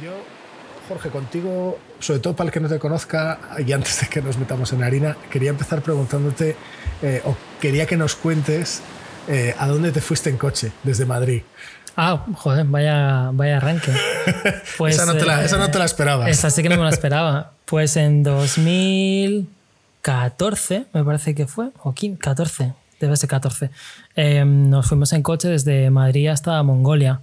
Yo, Jorge, contigo, sobre todo para el que no te conozca, y antes de que nos metamos en harina, quería empezar preguntándote, eh, o quería que nos cuentes eh, a dónde te fuiste en coche desde Madrid. Ah, joder, vaya, vaya arranque. Pues, esa, no te la, esa no te la esperabas. Esa sí que no me la esperaba. Pues en 2014, me parece que fue, o 15, 14, debe ser 14, em, nos fuimos en coche desde Madrid hasta Mongolia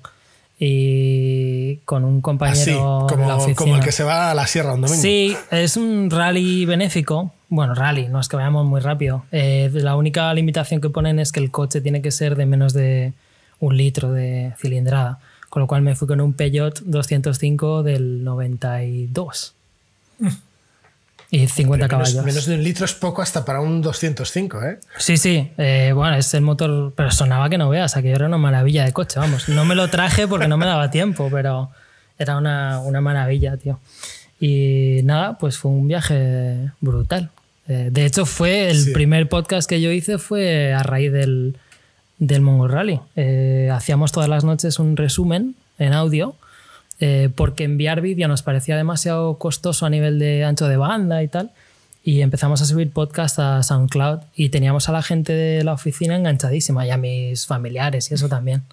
y con un compañero como, de la oficina. como el que se va a la sierra un domingo. Sí, es un rally benéfico. Bueno, rally, no es que vayamos muy rápido. Eh, la única limitación que ponen es que el coche tiene que ser de menos de un litro de cilindrada. Con lo cual me fui con un Peugeot 205 del 92. Y 50 Hombre, menos, caballos. menos de un litro es poco hasta para un 205, ¿eh? Sí, sí. eh, bueno, es el motor, pero sonaba que no veas, aquello era una maravilla de coche, vamos. No me lo traje porque no me daba tiempo, pero era una, una maravilla, tío. Y nada, pues fue un viaje brutal. Eh, de hecho, fue el Sí. primer podcast que yo hice fue a raíz del, del Mongol Rally. Eh, hacíamos todas las noches un resumen en audio eh, porque enviar vídeo nos parecía demasiado costoso a nivel de ancho de banda y tal. Y empezamos a subir podcast a SoundCloud y teníamos a la gente de la oficina enganchadísima y a mis familiares y eso también.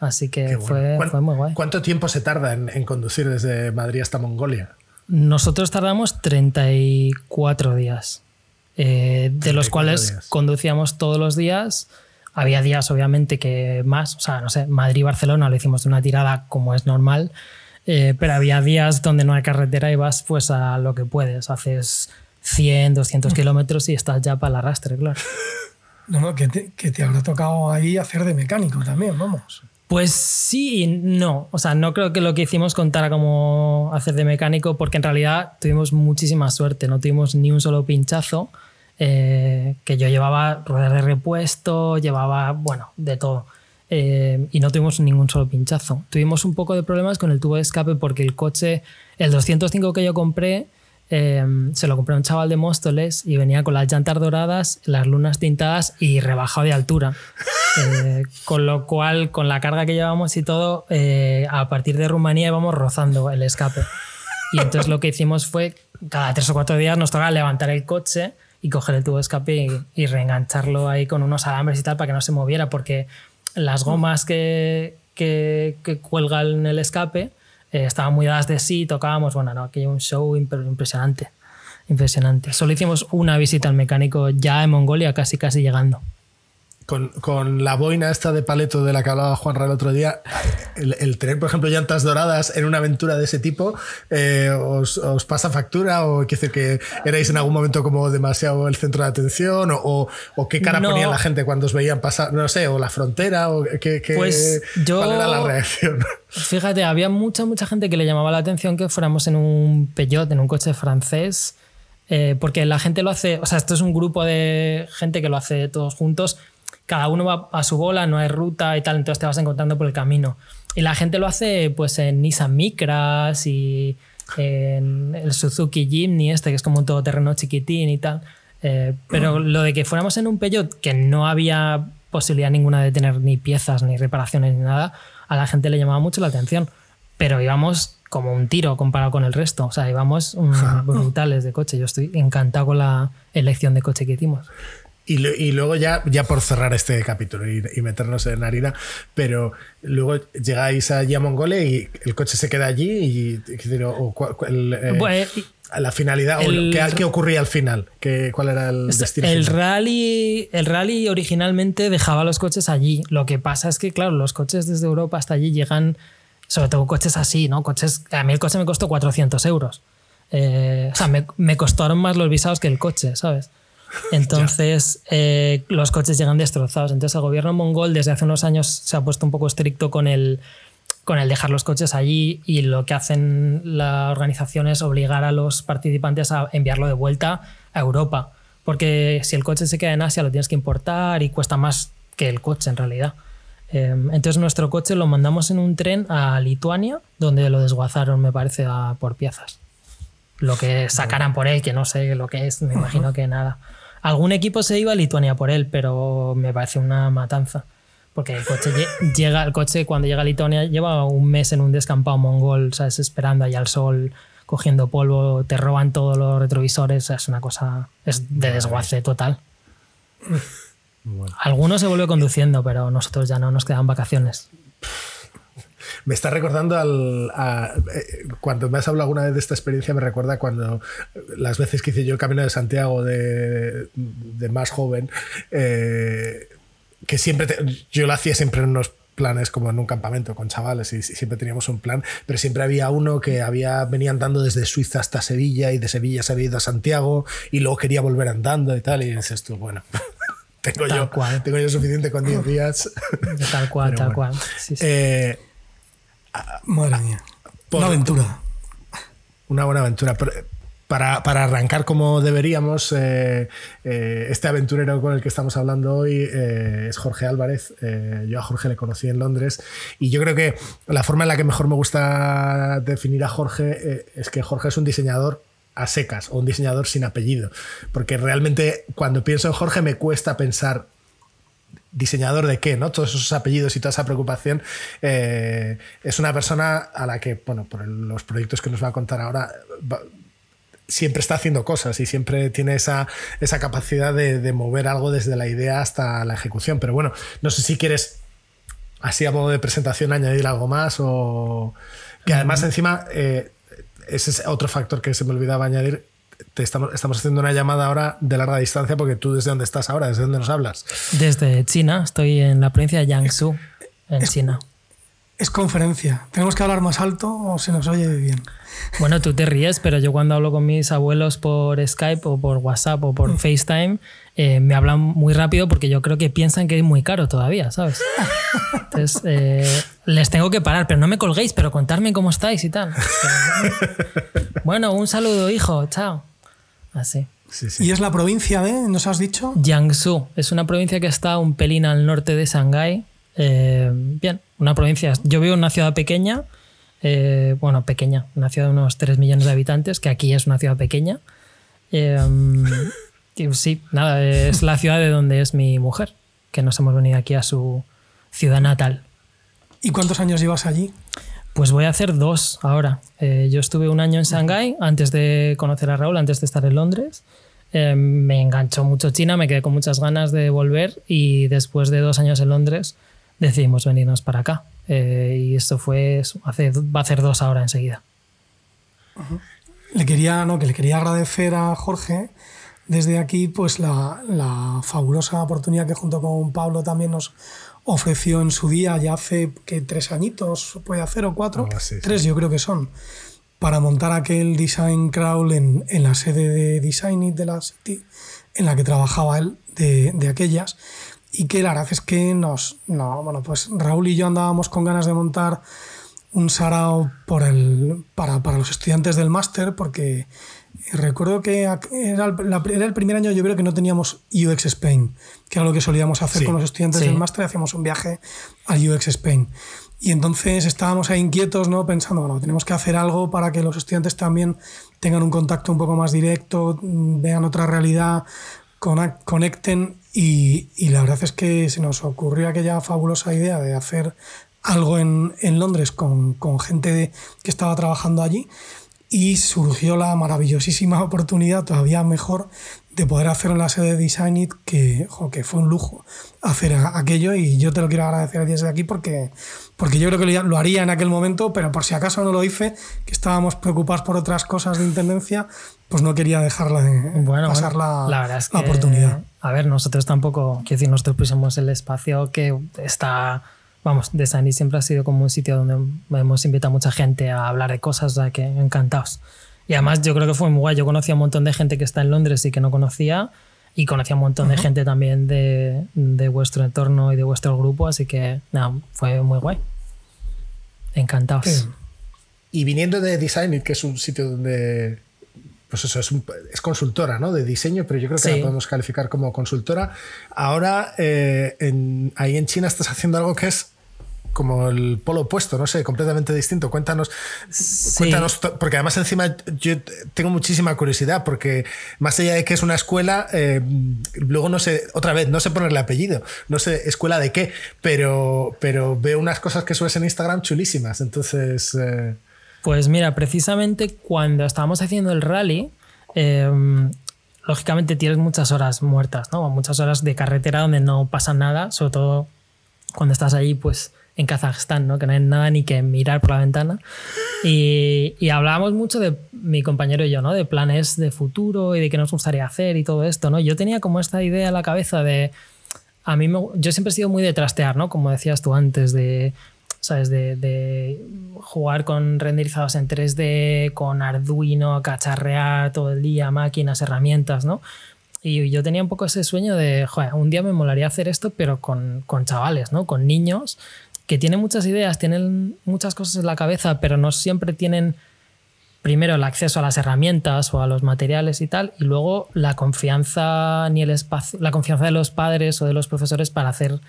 Así que bueno. fue, ¿Cuán- fue muy guay. ¿Cuánto tiempo se tarda en, en conducir desde Madrid hasta Mongolia? Nosotros tardamos 34 días, eh, de 34 los cuales días. conducíamos todos los días. Había días, obviamente, que más, o sea, no sé, Madrid-Barcelona lo hicimos de una tirada como es normal, eh, pero había días donde no hay carretera y vas pues a lo que puedes. Haces 100, 200 kilómetros y estás ya para el arrastre, claro. No, no, que te, que te habrá tocado ahí hacer de mecánico también, vamos. Pues sí y no. O sea, no creo que lo que hicimos contara como hacer de mecánico, porque en realidad tuvimos muchísima suerte. No tuvimos ni un solo pinchazo. Eh, que yo llevaba ruedas de repuesto, llevaba, bueno, de todo. Eh, y no tuvimos ningún solo pinchazo. Tuvimos un poco de problemas con el tubo de escape porque el coche, el 205 que yo compré, eh, se lo compré a un chaval de Móstoles y venía con las llantas doradas, las lunas tintadas y rebajado de altura. Eh, con lo cual, con la carga que llevamos y todo, eh, a partir de Rumanía íbamos rozando el escape. Y entonces lo que hicimos fue, cada tres o cuatro días nos tocaba levantar el coche y coger el tubo de escape y, reengancharlo ahí con unos alambres y tal para que no se moviera, porque las gomas que, que, cuelgan el escape eh, estaban muy dadas de sí, tocábamos, bueno, no, aquello un show imp- impresionante. Impresionante. Solo hicimos una visita al mecánico ya en Mongolia, casi casi llegando. Con, con la boina esta de paleto de la que hablaba Juanra el otro día, el, el tener, por ejemplo, llantas doradas en una aventura de ese tipo, eh, os, os pasa factura? ¿O quiere decir que erais en algún momento como demasiado el centro de atención? ¿O, o, o qué cara No. ponía la gente cuando os veían pasar? No sé, o la frontera, o qué, qué- Pues yo- ¿cuál era la reacción? Fíjate, había mucha, mucha gente que le llamaba la atención que fuéramos en un Peugeot, en un coche francés, eh, porque la gente lo hace, o sea, esto es un grupo de gente que lo hace todos juntos, cada uno va a su bola, no hay ruta y tal, entonces te vas encontrando por el camino. Y la gente lo hace pues en Nissan Micras y en el Suzuki Jimny este, que es como un todoterreno chiquitín y tal. Eh, pero lo de que fuéramos en un Peugeot que no había posibilidad ninguna de tener ni piezas, ni reparaciones, ni nada, a la gente le llamaba mucho la atención. Pero íbamos como un tiro comparado con el resto. O sea, íbamos brutales de coche. Yo estoy encantado con la elección de coche que hicimos. Y, y luego ya, ya por cerrar este capítulo y, y meternos en harina, pero luego llegáis allí a Mongolia y el coche se queda allí y, decir, o el, eh, Bueno, y- la finalidad, o el- lo- ¿qué, qué ocurría al final? ¿Qué, ¿Cuál era el destino? El final? rally, el rally originalmente dejaba los coches allí. Lo que pasa es que, claro, los coches desde Europa hasta allí llegan, sobre todo coches así, ¿no? Coches, a mí el coche me costó 400 euros. Eh, o sea, me, me costaron más los visados que el coche, ¿sabes? Entonces, eh, los coches llegan destrozados. Entonces, el gobierno mongol desde hace unos años se ha puesto un poco estricto con el, con el dejar los coches allí y lo que hacen la organización es obligar a los participantes a enviarlo de vuelta a Europa. Porque si el coche se queda en Asia lo tienes que importar y cuesta más que el coche en realidad. Eh, entonces nuestro coche lo mandamos en un tren a Lituania, donde lo desguazaron, me parece, a- por piezas. Lo que sacaran por él, que no sé lo que es, me imagino que nada. Algún equipo se iba a Lituania por él, pero me parece una matanza Porque el coche lle- llega, el coche cuando llega a Litonia lleva un mes en un descampado mongol, ¿sabes? Esperando ahí al sol, cogiendo polvo, te roban todos los retrovisores, es una cosa, es de desguace total. Bueno. Algunos se vuelve conduciendo, pero nosotros ya no nos quedan vacaciones. Me está recordando al. a- eh, cuando me has hablado alguna vez de esta experiencia, me recuerda cuando las veces que hice yo el camino de Santiago de, de más joven, eh, que siempre. te- yo lo hacía siempre en unos planes como en un campamento con chavales y siempre teníamos un plan, pero siempre había uno que había venía andando desde Suiza hasta Sevilla y de Sevilla se había ido a Santiago y luego quería volver andando y tal y dices tú, bueno, tengo Tal yo, cual. tengo yo suficiente con 10 días. Tal cual, Pero tal bueno. cual. Sí, sí. Eh, Madre mía. Por- Una aventura. Una buena aventura. Pero, eh, Para, para arrancar como deberíamos, eh, eh, este aventurero con el que estamos hablando hoy eh, es Jorge Álvarez. Yo a Jorge le conocí en Londres y yo creo que la forma en la que mejor me gusta definir a Jorge es que Jorge es un diseñador a secas o un diseñador sin apellido. Porque realmente cuando pienso en Jorge me cuesta pensar diseñador de qué, ¿no? Todos esos apellidos y toda esa preocupación. eh, es una persona a la que, bueno, por los proyectos que nos va a contar ahora, va- siempre está haciendo cosas y siempre tiene esa, esa capacidad de, de mover algo desde la idea hasta la ejecución. Pero bueno, no sé si quieres, así a modo de presentación, añadir algo más o... Que además encima, eh, ese es otro factor que se me olvidaba añadir. Te estamos, estamos haciendo una llamada ahora de larga distancia porque tú desde dónde estás ahora, desde dónde nos hablas. Desde China, estoy en la provincia de Jiangsu, en China. Es conferencia. ¿Tenemos que hablar más alto o se nos oye bien? Bueno, tú te ríes, pero yo cuando hablo con mis abuelos por Skype o por WhatsApp o por FaceTime, eh, me hablan muy rápido porque yo creo que piensan que es muy caro todavía, ¿sabes? Entonces, eh, les tengo que parar, pero no me colguéis, pero contarme cómo estáis y tal. Bueno, un saludo, hijo, chao. Así. Sí, sí. ¿Y es la provincia de, nos has dicho? Jiangsu es una provincia que está un pelín al norte de Shanghái. Eh, bien, una provincia. Yo vivo en una ciudad pequeña, eh, bueno, pequeña, una ciudad de unos 3 millones de habitantes, que aquí es una ciudad pequeña. Eh, y sí, nada, es la ciudad de donde es mi mujer, que nos hemos venido aquí a su ciudad natal. ¿Y cuántos años llevas allí? Pues voy a hacer dos ahora. Eh, yo estuve un año en Shanghái antes de conocer a Raúl, antes de estar en Londres. Eh, me enganchó mucho China, me quedé con muchas ganas de volver y después de dos años en Londres decidimos venirnos para acá. Eh, y esto fue, hace, va a hacer dos ahora enseguida. Le quería, no, que le quería agradecer a Jorge desde aquí pues la, la fabulosa oportunidad que junto con Pablo también nos ofreció en su día, ya hace que tres añitos, puede hacer o cuatro, sí. tres yo creo que son, para montar aquel design crawl en, en la sede de Design It de la City, en la que trabajaba él de, de aquellas. Y que la verdad es que nos, no, bueno, pues Raúl y yo andábamos con ganas de montar un sarao por el, para, para los estudiantes del máster, porque recuerdo que era el, la- era el primer año, yo creo que no teníamos UX Spain, que era lo que solíamos hacer Sí, con los estudiantes sí. del máster, hacíamos un viaje al UX Spain. Y entonces estábamos ahí inquietos, ¿no? Pensando, bueno, tenemos que hacer algo para que los estudiantes también tengan un contacto un poco más directo, mm, vean otra realidad, conecten. Y, la verdad es que se nos ocurrió aquella fabulosa idea de hacer algo en, Londres con, gente que estaba trabajando allí y surgió la maravillosísima oportunidad, todavía mejor, de poder hacer en la sede de Design It, que, que fue un lujo hacer aquello y yo te lo quiero agradecer desde aquí porque, porque yo creo que lo haría en aquel momento, pero por si acaso no lo hice, que estábamos preocupados por otras cosas de intendencia, pues no quería dejarla de Bueno, pasar bueno, la, la verdad es la que, oportunidad. A ver, nosotros tampoco, quiero decir, nosotros pusimos el espacio que está, vamos, de Sani siempre ha sido como un sitio donde hemos invitado a mucha gente a hablar de cosas, o sea que encantados. Y además yo creo que fue muy guay, yo conocía a un montón de gente que está en Londres y que no conocía, y conocía a un montón de gente también de, de vuestro entorno y de vuestro grupo, así que nada, fue muy guay. Encantados. Y viniendo de Design It, que es un sitio donde. Pues eso, es, un- es consultora, ¿no? De diseño, pero yo creo que Sí. la podemos calificar como consultora. Ahora, eh, en- ahí en China estás haciendo algo que es como el polo opuesto, no sé, completamente distinto. Cuéntanos, cuéntanos, porque además encima yo tengo muchísima curiosidad, porque más allá de que es una escuela, eh, luego no sé, otra vez, no sé ponerle apellido, no sé escuela de qué, pero, pero veo unas cosas que subes en Instagram chulísimas, entonces... Eh, pues mira, precisamente cuando estábamos haciendo el rally, em, lógicamente tienes muchas horas muertas, ¿no? Muchas horas de carretera donde no pasa nada, sobre todo cuando estás ahí, pues en Kazajstán, ¿no? Que no hay nada ni que mirar por la ventana. Y, hablábamos mucho de mi compañero y yo, ¿no? De planes de futuro y de qué nos gustaría hacer y todo esto, ¿no? Yo tenía como esta idea en la cabeza de... A mí yo siempre he sido muy de trastear, ¿no? Como decías tú antes, de ¿sabes? De, jugar con renderizados en 3D, con Arduino, cacharrear todo el día, máquinas, herramientas, ¿no? Y yo tenía un poco ese sueño de, joder, un día me molaría hacer esto, pero con, con chavales, ¿no? Con niños que tienen muchas ideas, tienen muchas cosas en la cabeza, pero no siempre tienen primero el acceso a las herramientas o a los materiales y tal, y luego la confianza ni el espacio, la confianza de los padres o de los profesores para hacer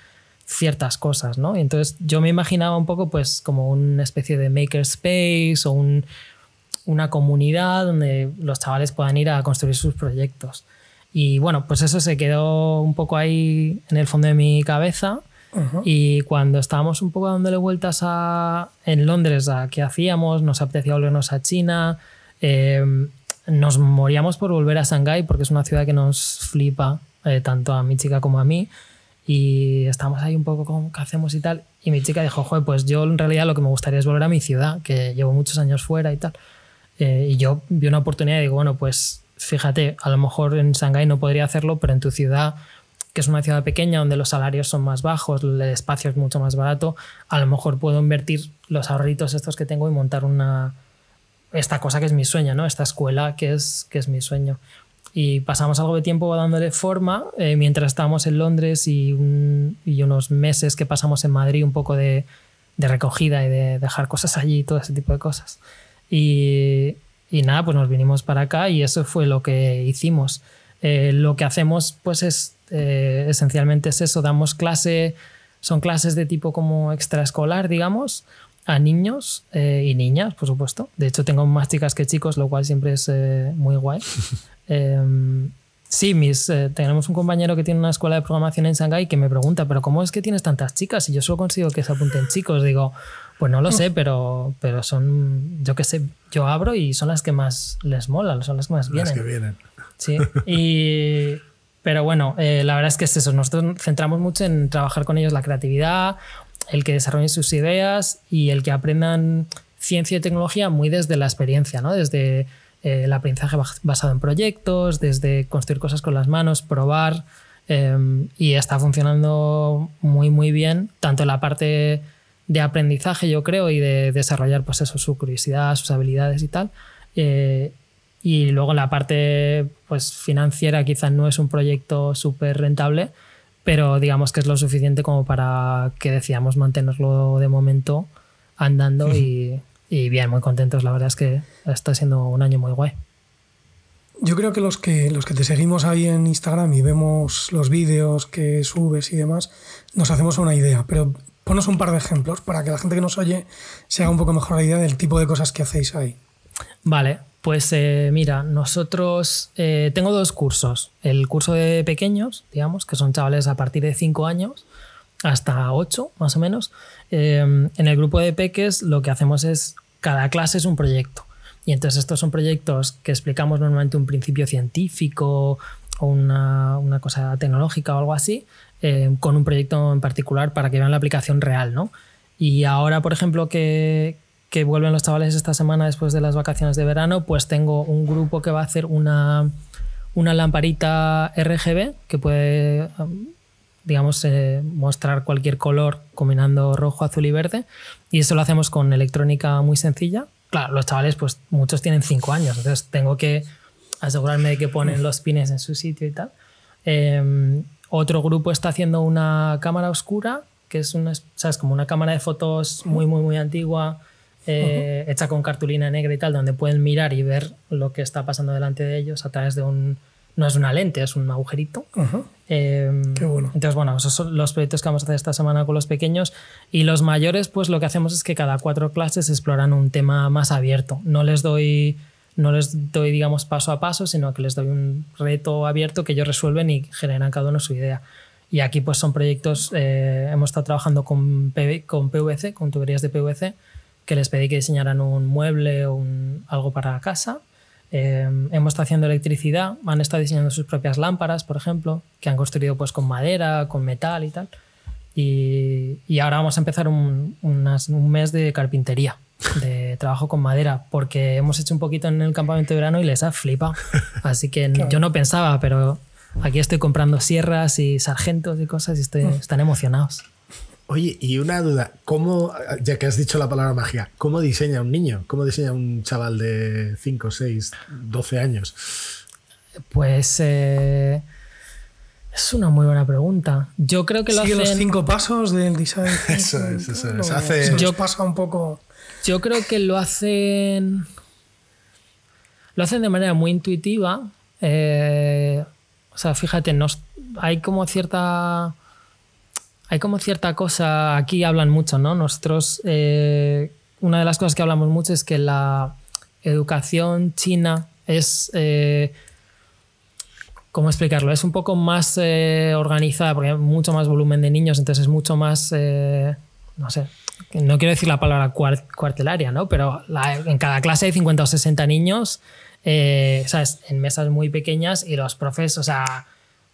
ciertas cosas, ¿no? Y entonces yo me imaginaba un poco pues como una especie de makerspace o un, una comunidad donde los chavales puedan ir a construir sus proyectos. Y bueno, pues eso se quedó un poco ahí en el fondo de mi cabeza. Y cuando estábamos un poco dándole vueltas a, en Londres a qué hacíamos, nos apetecía volvernos a China, eh, nos moríamos por volver a Shanghái porque es una ciudad que nos flipa eh, tanto a mi chica como a mí. Y estábamos ahí un poco como, ¿qué hacemos y tal? Y mi chica dijo, joder, pues yo en realidad lo que me gustaría es volver a mi ciudad, que llevo muchos años fuera y tal. Eh, y yo vi una oportunidad y digo, bueno, pues fíjate, a lo mejor en Shanghái no podría hacerlo, pero en tu ciudad, que es una ciudad pequeña donde los salarios son más bajos, el espacio es mucho más barato, a lo mejor puedo invertir los ahorritos estos que tengo y montar una esta cosa que es mi sueño, ¿no? Esta escuela que es, que es mi sueño y pasamos algo de tiempo dándole forma eh, mientras estábamos en Londres y, unos meses que pasamos en Madrid un poco de, recogida y de dejar cosas allí y todo ese tipo de cosas. Y, nada, pues nos vinimos para acá y eso fue lo que hicimos. Eh, lo que hacemos pues es eh, esencialmente es eso, damos clase, son clases de tipo como extraescolar, digamos, a niños y niñas, por supuesto. De hecho, tengo más chicas que chicos, lo cual siempre es muy guay. Em, sí, mis, eh, tenemos un compañero que tiene una escuela de programación en Shanghái que me pregunta, pero ¿cómo es que tienes tantas chicas? Y yo solo consigo que se apunten chicos. Digo, pues no lo sé, pero, pero son, yo qué sé, yo abro y son las que más les molan, son las que más vienen. Las que vienen. Sí, y, pero bueno, eh, la verdad es que es eso, nosotros centramos mucho en trabajar con ellos la creatividad, el que desarrollen sus ideas y el que aprendan ciencia y tecnología muy desde la experiencia, ¿no? Desde eh, el aprendizaje basado en proyectos, desde construir cosas con las manos, probar, em, y está funcionando muy, muy bien, tanto en la parte de aprendizaje, yo creo, y de desarrollar pues eso, su curiosidad, sus habilidades y tal. Eh, y luego la parte pues, financiera quizás no es un proyecto súper rentable, pero digamos que es lo suficiente como para que decíamos mantenerlo de momento andando y, y bien, muy contentos. La verdad es que está siendo un año muy guay. Yo creo que los que los que te seguimos ahí en Instagram y vemos los vídeos que subes y demás, nos hacemos una idea. Pero ponos un par de ejemplos para que la gente que nos oye se haga un poco mejor la idea del tipo de cosas que hacéis ahí. Vale, pues eh, mira, nosotros eh, tengo dos cursos. El curso de pequeños, digamos, que son chavales a partir de 5 años hasta 8 más o menos. Em, en el grupo de peques lo que hacemos es, cada clase es un proyecto. Y entonces estos son proyectos que explicamos normalmente un principio científico o una, cosa tecnológica o algo así, em, con un proyecto en particular para que vean la aplicación real, ¿no? Y ahora, por ejemplo, que, que vuelven los chavales esta semana después de las vacaciones de verano, pues tengo un grupo que va a hacer una, una lamparita RGB que puede digamos, eh, mostrar cualquier color combinando rojo, azul y verde. Y eso lo hacemos con electrónica muy sencilla. Claro, los chavales, pues muchos tienen 5 años, entonces tengo que asegurarme de que ponen los pines en su sitio y tal. Em, otro grupo está haciendo una cámara oscura, que es una, ¿sabes? como una cámara de fotos muy, muy, muy antigua, eh, hecha con cartulina negra y tal, donde pueden mirar y ver lo que está pasando delante de ellos a través de un no es una lente, es un agujerito. Eh, Qué bueno. Entonces, bueno, esos son los proyectos que vamos a hacer esta semana con los pequeños. Y los mayores, pues lo que hacemos es que cada cuatro clases exploran un tema más abierto. No les doy, no les doy digamos, paso a paso, sino que les doy un reto abierto que ellos resuelven y generan cada uno su idea. Y aquí pues son proyectos, eh, hemos estado trabajando con, PV con PVC, con tuberías de PVC, que les pedí que diseñaran un mueble o un, algo para casa. Eh, hemos estado haciendo electricidad, han estado diseñando sus propias lámparas, por ejemplo, que han construido pues con madera, con metal y tal. Y, y ahora vamos a empezar un, unas- un mes de carpintería, de trabajo con madera, porque hemos hecho un poquito en el campamento de verano y les ha flipado. Así que yo no pensaba, pero aquí estoy comprando sierras y sargentos y cosas y estoy- están emocionados. Oye, y una duda, ¿cómo, ya que has dicho la palabra magia, ¿cómo diseña un niño? ¿Cómo diseña un chaval de 5, 6, 12 años? Pues eh, es una muy buena pregunta. Yo creo que lo Sigue los hacen. cinco pasos del design. Eso es, eso ¿no? es. Hace- Yo- pasa un poco. Yo creo que lo hacen. Lo hacen de manera muy intuitiva. eh, o sea, fíjate, nos, hay como cierta. Hay como cierta cosa. Aquí hablan mucho, ¿no? Nosotros. eh, una de las cosas que hablamos mucho es que la educación china es. eh, ¿Cómo explicarlo? Es un poco más eh, organizada porque hay mucho más volumen de niños, entonces es mucho más. eh, no sé. No quiero decir la palabra cuar- cuartelaria, ¿no? Pero en cada clase hay 50 o 60 niños, ¿sabes? En mesas muy pequeñas y los profes, o sea,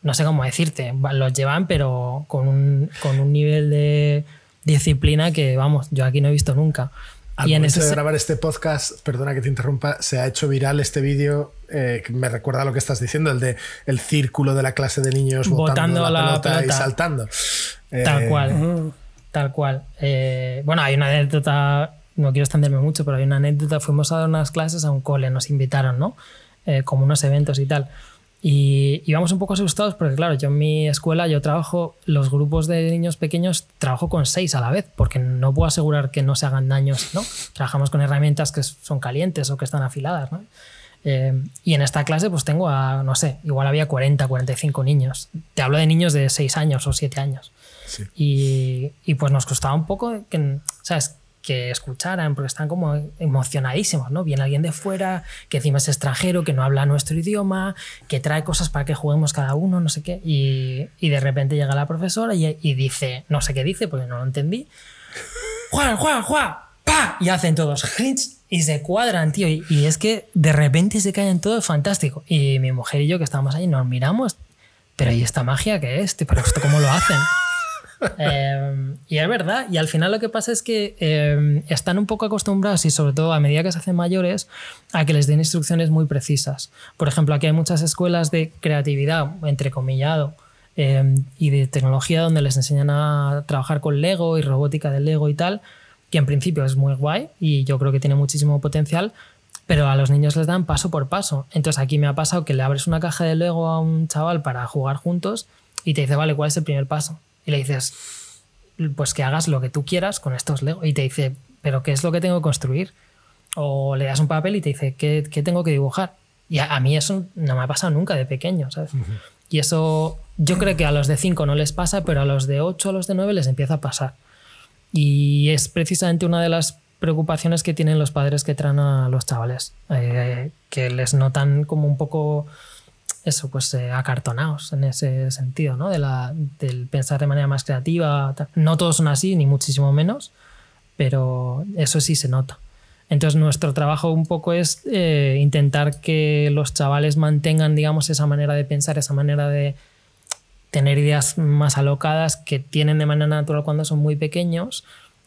no sé cómo decirte, los llevan, pero con un, con un nivel de disciplina que, vamos, yo aquí no he visto nunca. Al y en momento ese de grabar este podcast, perdona que te interrumpa, se ha hecho viral este vídeo eh, que me recuerda a lo que estás diciendo, el de el círculo de la clase de niños botando, Botando la, la pelota, y pelota. saltando. Tal Eh, cual. Tal cual. Eh, bueno, hay una anécdota, no quiero extenderme mucho, pero hay una anécdota. Fuimos a dar unas clases a un cole, nos invitaron, ¿no? Eh, como unos eventos y tal. Y íbamos un poco asustados porque, claro, yo en mi escuela, yo trabajo, los grupos de niños pequeños, trabajo con seis a la vez, porque no puedo asegurar que no se hagan daños, ¿no? Trabajamos con herramientas que son calientes o que están afiladas, ¿no? Eh, y en esta clase pues tengo a, no sé, igual había 40, 45 niños. Te hablo de niños de 6 años o 7 años. Sí. Y, y, pues nos costaba un poco que, ¿sabes? Que escucharan, porque están como emocionadísimos, ¿no? Viene alguien de fuera, que encima es extranjero, que no habla nuestro idioma, que trae cosas para que juguemos cada uno, no sé qué. Y, y de repente llega la profesora y, y dice, no sé qué dice, porque no lo entendí. Juan, Juan, Juan, pa, y hacen todos y se cuadran, tío. Y, y es que de repente se caen todos, fantástico. Y mi mujer y yo que estábamos ahí nos miramos, pero ¿y esta magia qué es? tío? ¿Pero esto cómo lo hacen? Eh, y es verdad, y al final lo que pasa es que eh, están un poco acostumbrados y sobre todo a medida que se hacen mayores a que les den instrucciones muy precisas. Por ejemplo, aquí hay muchas escuelas de creatividad, entrecomillado, eh, y de tecnología donde les enseñan a trabajar con Lego y robótica de Lego y tal, que en principio es muy guay y yo creo que tiene muchísimo potencial, pero a los niños les dan paso por paso. Entonces aquí me ha pasado que le abres una caja de Lego a un chaval para jugar juntos y te dice, vale, ¿cuál es el primer paso? Y le dices, pues que hagas lo que tú quieras con estos Lego. Y te dice, ¿pero qué es lo que tengo que construir? O le das un papel y te dice, ¿qué, qué tengo que dibujar? Y a, a, mí eso no me ha pasado nunca de pequeño, ¿sabes? Uh -huh. Y eso yo creo que a los de 5 no les pasa, pero a los de 8, a los de 9 les empieza a pasar. Y es precisamente una de las preocupaciones que tienen los padres que traen a los chavales, eh, que les notan como un poco eso, pues eh, acartonados en ese sentido, ¿no? De la, del pensar de manera más creativa. Tal. No todos son así, ni muchísimo menos, pero eso sí se nota. Entonces nuestro trabajo un poco es eh, intentar que los chavales mantengan, digamos, esa manera de pensar, esa manera de tener ideas más alocadas que tienen de manera natural cuando son muy pequeños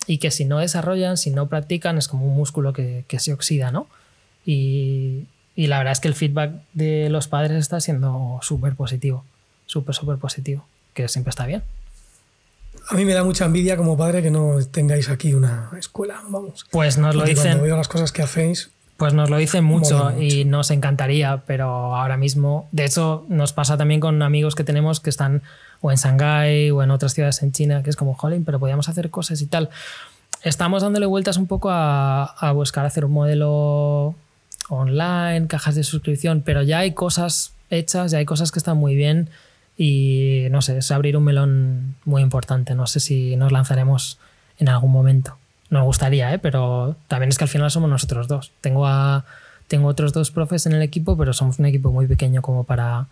y que si no desarrollan, si no practican, es como un músculo que, que se oxida, ¿no? Y, y la verdad es que el feedback de los padres está siendo súper positivo, súper, súper positivo, que siempre está bien. A mí me da mucha envidia como padre que no tengáis aquí una escuela, vamos. Pues nos lo Porque dicen. Cuando veo las cosas que hacéis. Pues nos lo dicen mucho, mucho, y nos encantaría, pero ahora mismo, de hecho, nos pasa también con amigos que tenemos que están o en Shanghái o en otras ciudades en China, que es como, jolín, pero podíamos hacer cosas y tal. Estamos dándole vueltas un poco a, a buscar hacer un modelo online, cajas de suscripción, pero ya hay cosas hechas y hay cosas que están muy bien y no sé, es abrir un melón muy importante. No sé si nos lanzaremos en algún momento. No me gustaría, ¿eh? pero también es que al final somos nosotros dos. Tengo, a, tengo otros dos profes en el equipo, pero somos un equipo muy pequeño como para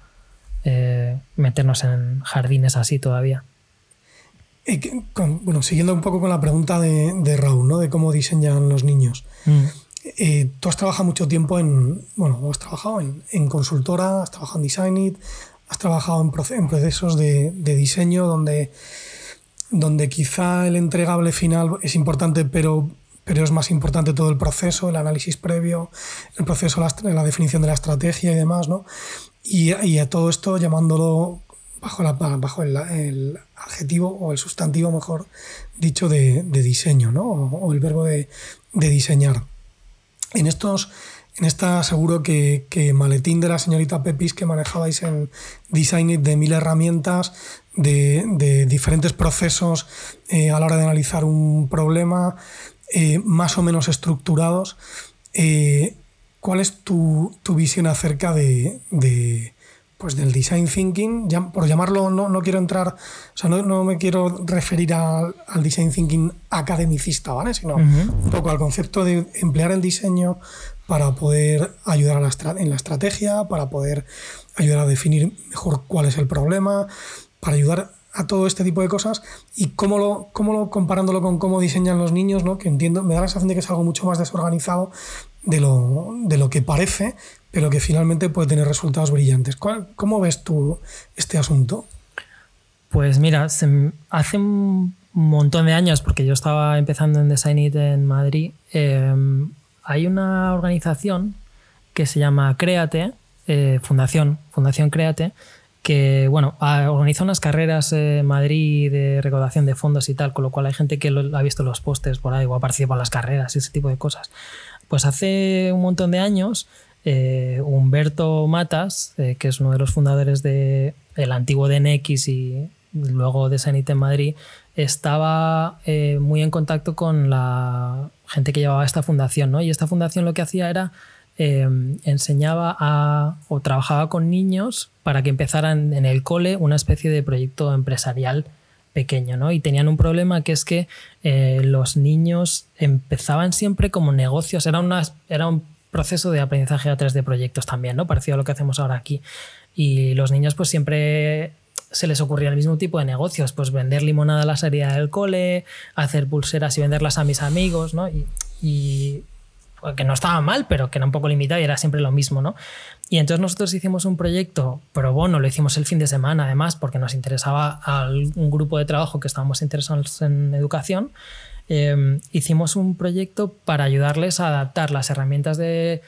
eh, meternos en jardines así todavía. bueno, siguiendo un poco con la pregunta de, Raúl, ¿no? De cómo diseñan los niños. Mm. Eh, tú has trabajado mucho tiempo en, bueno, has trabajado en, consultora, has trabajado en Design It, has trabajado en, procesos de, diseño donde, donde quizá el entregable final es importante, pero, pero es más importante todo el proceso, el análisis previo, el proceso, la, la definición de la estrategia y demás, ¿no? Y, y a todo esto llamándolo bajo, la, bajo el, adjetivo o el sustantivo, mejor dicho, de, diseño, ¿no? O, el verbo de, de diseñar. En estos, en esta seguro que, que, maletín de la señorita Pepis que manejabais en Design de mil herramientas, de, de diferentes procesos eh, a la hora de analizar un problema, eh, más o menos estructurados. Eh, ¿Cuál es tu, tu visión acerca de, de, pues del design thinking, por llamarlo, no, no quiero entrar, o sea, no, no me quiero referir al design thinking academicista, ¿vale? Sino un poco al concepto de emplear el diseño para poder ayudar a la en la estrategia, para poder ayudar a definir mejor cuál es el problema, para ayudar a todo este tipo de cosas y cómo lo, cómo lo comparándolo con cómo diseñan los niños, ¿no? que entiendo, me da la sensación de que es algo mucho más desorganizado de lo, de lo que parece, pero que finalmente puede tener resultados brillantes. ¿Cómo ves tú este asunto? Pues mira, hace un montón de años, porque yo estaba empezando en Design It en Madrid, em, hay una organización que se llama Créate, eh, Fundación, Fundación Créate, que bueno, organiza unas carreras en Madrid de recaudación de fondos y tal, con lo cual hay gente que ha visto los postes por ahí o ha participado en las carreras y ese tipo de cosas. Pues hace un montón de años eh, Humberto Matas, eh, que es uno de los fundadores del el antiguo DNX y luego de Sanite en Madrid, estaba eh, muy en contacto con la gente que llevaba esta fundación, ¿no? Y esta fundación lo que hacía era enseñaba a, o trabajaba con niños para que empezaran en el cole una especie de proyecto empresarial pequeño, ¿no? Y tenían un problema que es que los niños empezaban siempre como negocios, era, una, era un proceso de aprendizaje a través de proyectos también, ¿no? Parecido a lo que hacemos ahora aquí. Y los niños pues siempre se les ocurría el mismo tipo de negocios, pues vender limonada a la salida del cole, hacer pulseras y venderlas a mis amigos, ¿no? Y, pues, que no estaba mal, pero que era un poco limitado y era siempre lo mismo, ¿no? Y entonces nosotros hicimos un proyecto pro bono, lo hicimos el fin de semana además, porque nos interesaba a un grupo de trabajo que estábamos interesados en educación Em, hicimos un proyecto para ayudarles a adaptar las herramientas de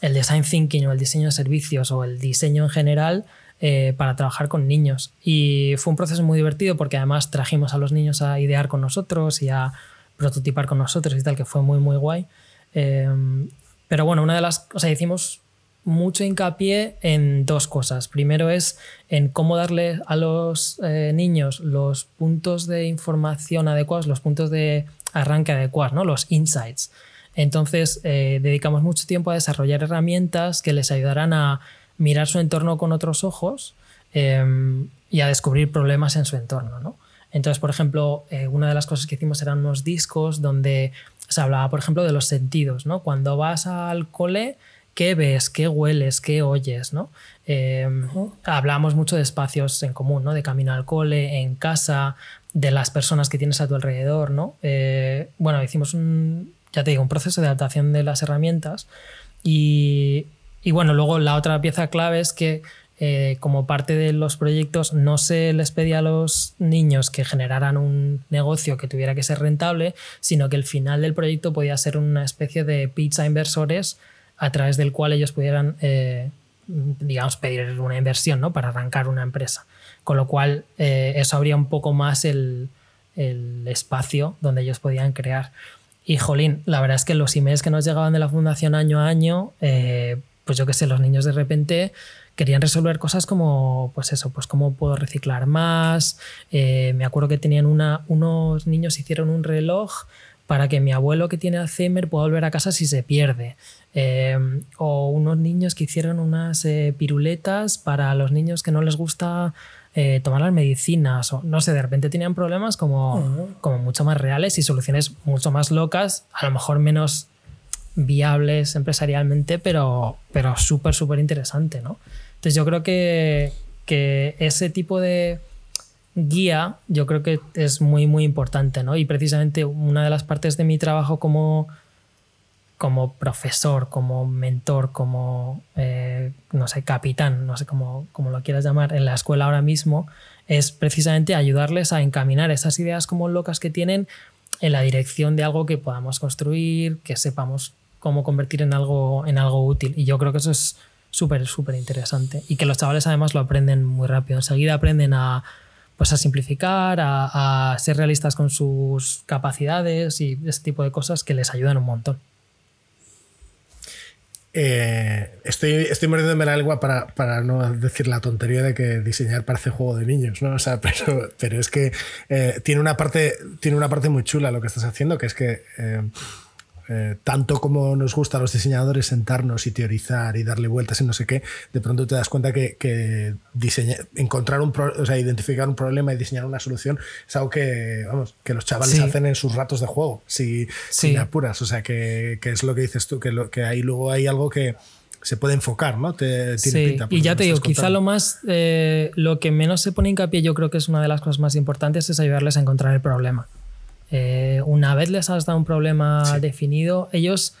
el design thinking o el diseño de servicios o el diseño en general eh, para trabajar con niños. Y fue un proceso muy divertido porque además trajimos a los niños a idear con nosotros y a prototipar con nosotros y tal, que fue muy, muy guay. Em, pero bueno, una de las, o sea, hicimos mucho hincapié en dos cosas. Primero es en cómo darle a los eh, niños los puntos de información adecuados, los puntos de arranque adecuados, ¿no? los insights. Entonces, eh, dedicamos mucho tiempo a desarrollar herramientas que les ayudarán a mirar su entorno con otros ojos em, y a descubrir problemas en su entorno. ¿no? Entonces, por ejemplo, eh, una de las cosas que hicimos eran unos discos donde se hablaba, por ejemplo, de los sentidos. ¿no? Cuando vas al cole, qué ves, qué hueles, qué oyes, ¿no? Em, hablamos mucho de espacios en común, ¿no? De camino al cole, en casa, de las personas que tienes a tu alrededor, ¿no? Eh, bueno, hicimos un, ya te digo, un proceso de adaptación de las herramientas y, bueno, luego la otra pieza clave es que eh, como parte de los proyectos no se les pedía a los niños que generaran un negocio que tuviera que ser rentable, sino que el final del proyecto podía ser una especie de pizza inversores a través del cual ellos pudieran, eh, digamos, pedir una inversión ¿no? para arrancar una empresa. Con lo cual, eh, eso abría un poco más el, espacio donde ellos podían crear. Y jolín, la verdad es que los emails que nos llegaban de la fundación año a año, eh, pues yo qué sé, los niños de repente querían resolver cosas como, pues eso, pues cómo puedo reciclar más. me acuerdo que tenían una, unos niños hicieron un reloj para que mi abuelo que tiene Alzheimer pueda volver a casa si se pierde. Em, o unos niños que hicieron unas eh, piruletas para los niños que no les gusta eh, tomar las medicinas. O no sé, de repente tenían problemas como, como mucho más reales y soluciones mucho más locas, a lo mejor menos viables empresarialmente, pero, pero súper, súper interesante, ¿no? Entonces yo creo que, que ese tipo de guía yo creo que es muy, muy importante, ¿no? Y precisamente una de las partes de mi trabajo como, como profesor, como mentor, como, eh, no sé, capitán, no sé cómo, cómo lo quieras llamar, en la escuela ahora mismo, es precisamente ayudarles a encaminar esas ideas como locas que tienen en la dirección de algo que podamos construir, que sepamos cómo convertir en algo, en algo útil. Y yo creo que eso es súper, súper interesante. Y que los chavales además lo aprenden muy rápido. Enseguida aprenden a pues a simplificar, a, ser realistas con sus capacidades y ese tipo de cosas que les ayudan un montón. Eh, estoy, estoy mordiéndome la lengua para, para, no decir la tontería de que diseñar parece juego de niños, ¿no? O sea, pero, pero es que eh, tiene, una parte, tiene una parte muy chula lo que estás haciendo, que es que eh, eh, tanto como nos gusta a los diseñadores sentarnos y teorizar y darle vueltas y no sé qué, de pronto te das cuenta que, que encontrar un o sea, identificar un problema y diseñar una solución es algo que, vamos, que los chavales hacen en sus ratos de juego, si, sí. apuras. O sea, que, que, es lo que dices tú, que, lo, que ahí luego hay algo que se puede enfocar, ¿no? Te, sí, y ya te digo, quizá lo más, eh, lo que menos se pone hincapié, yo creo que es una de las cosas más importantes, es ayudarles a encontrar el problema. Eh, una vez les has dado un problema definido, ellos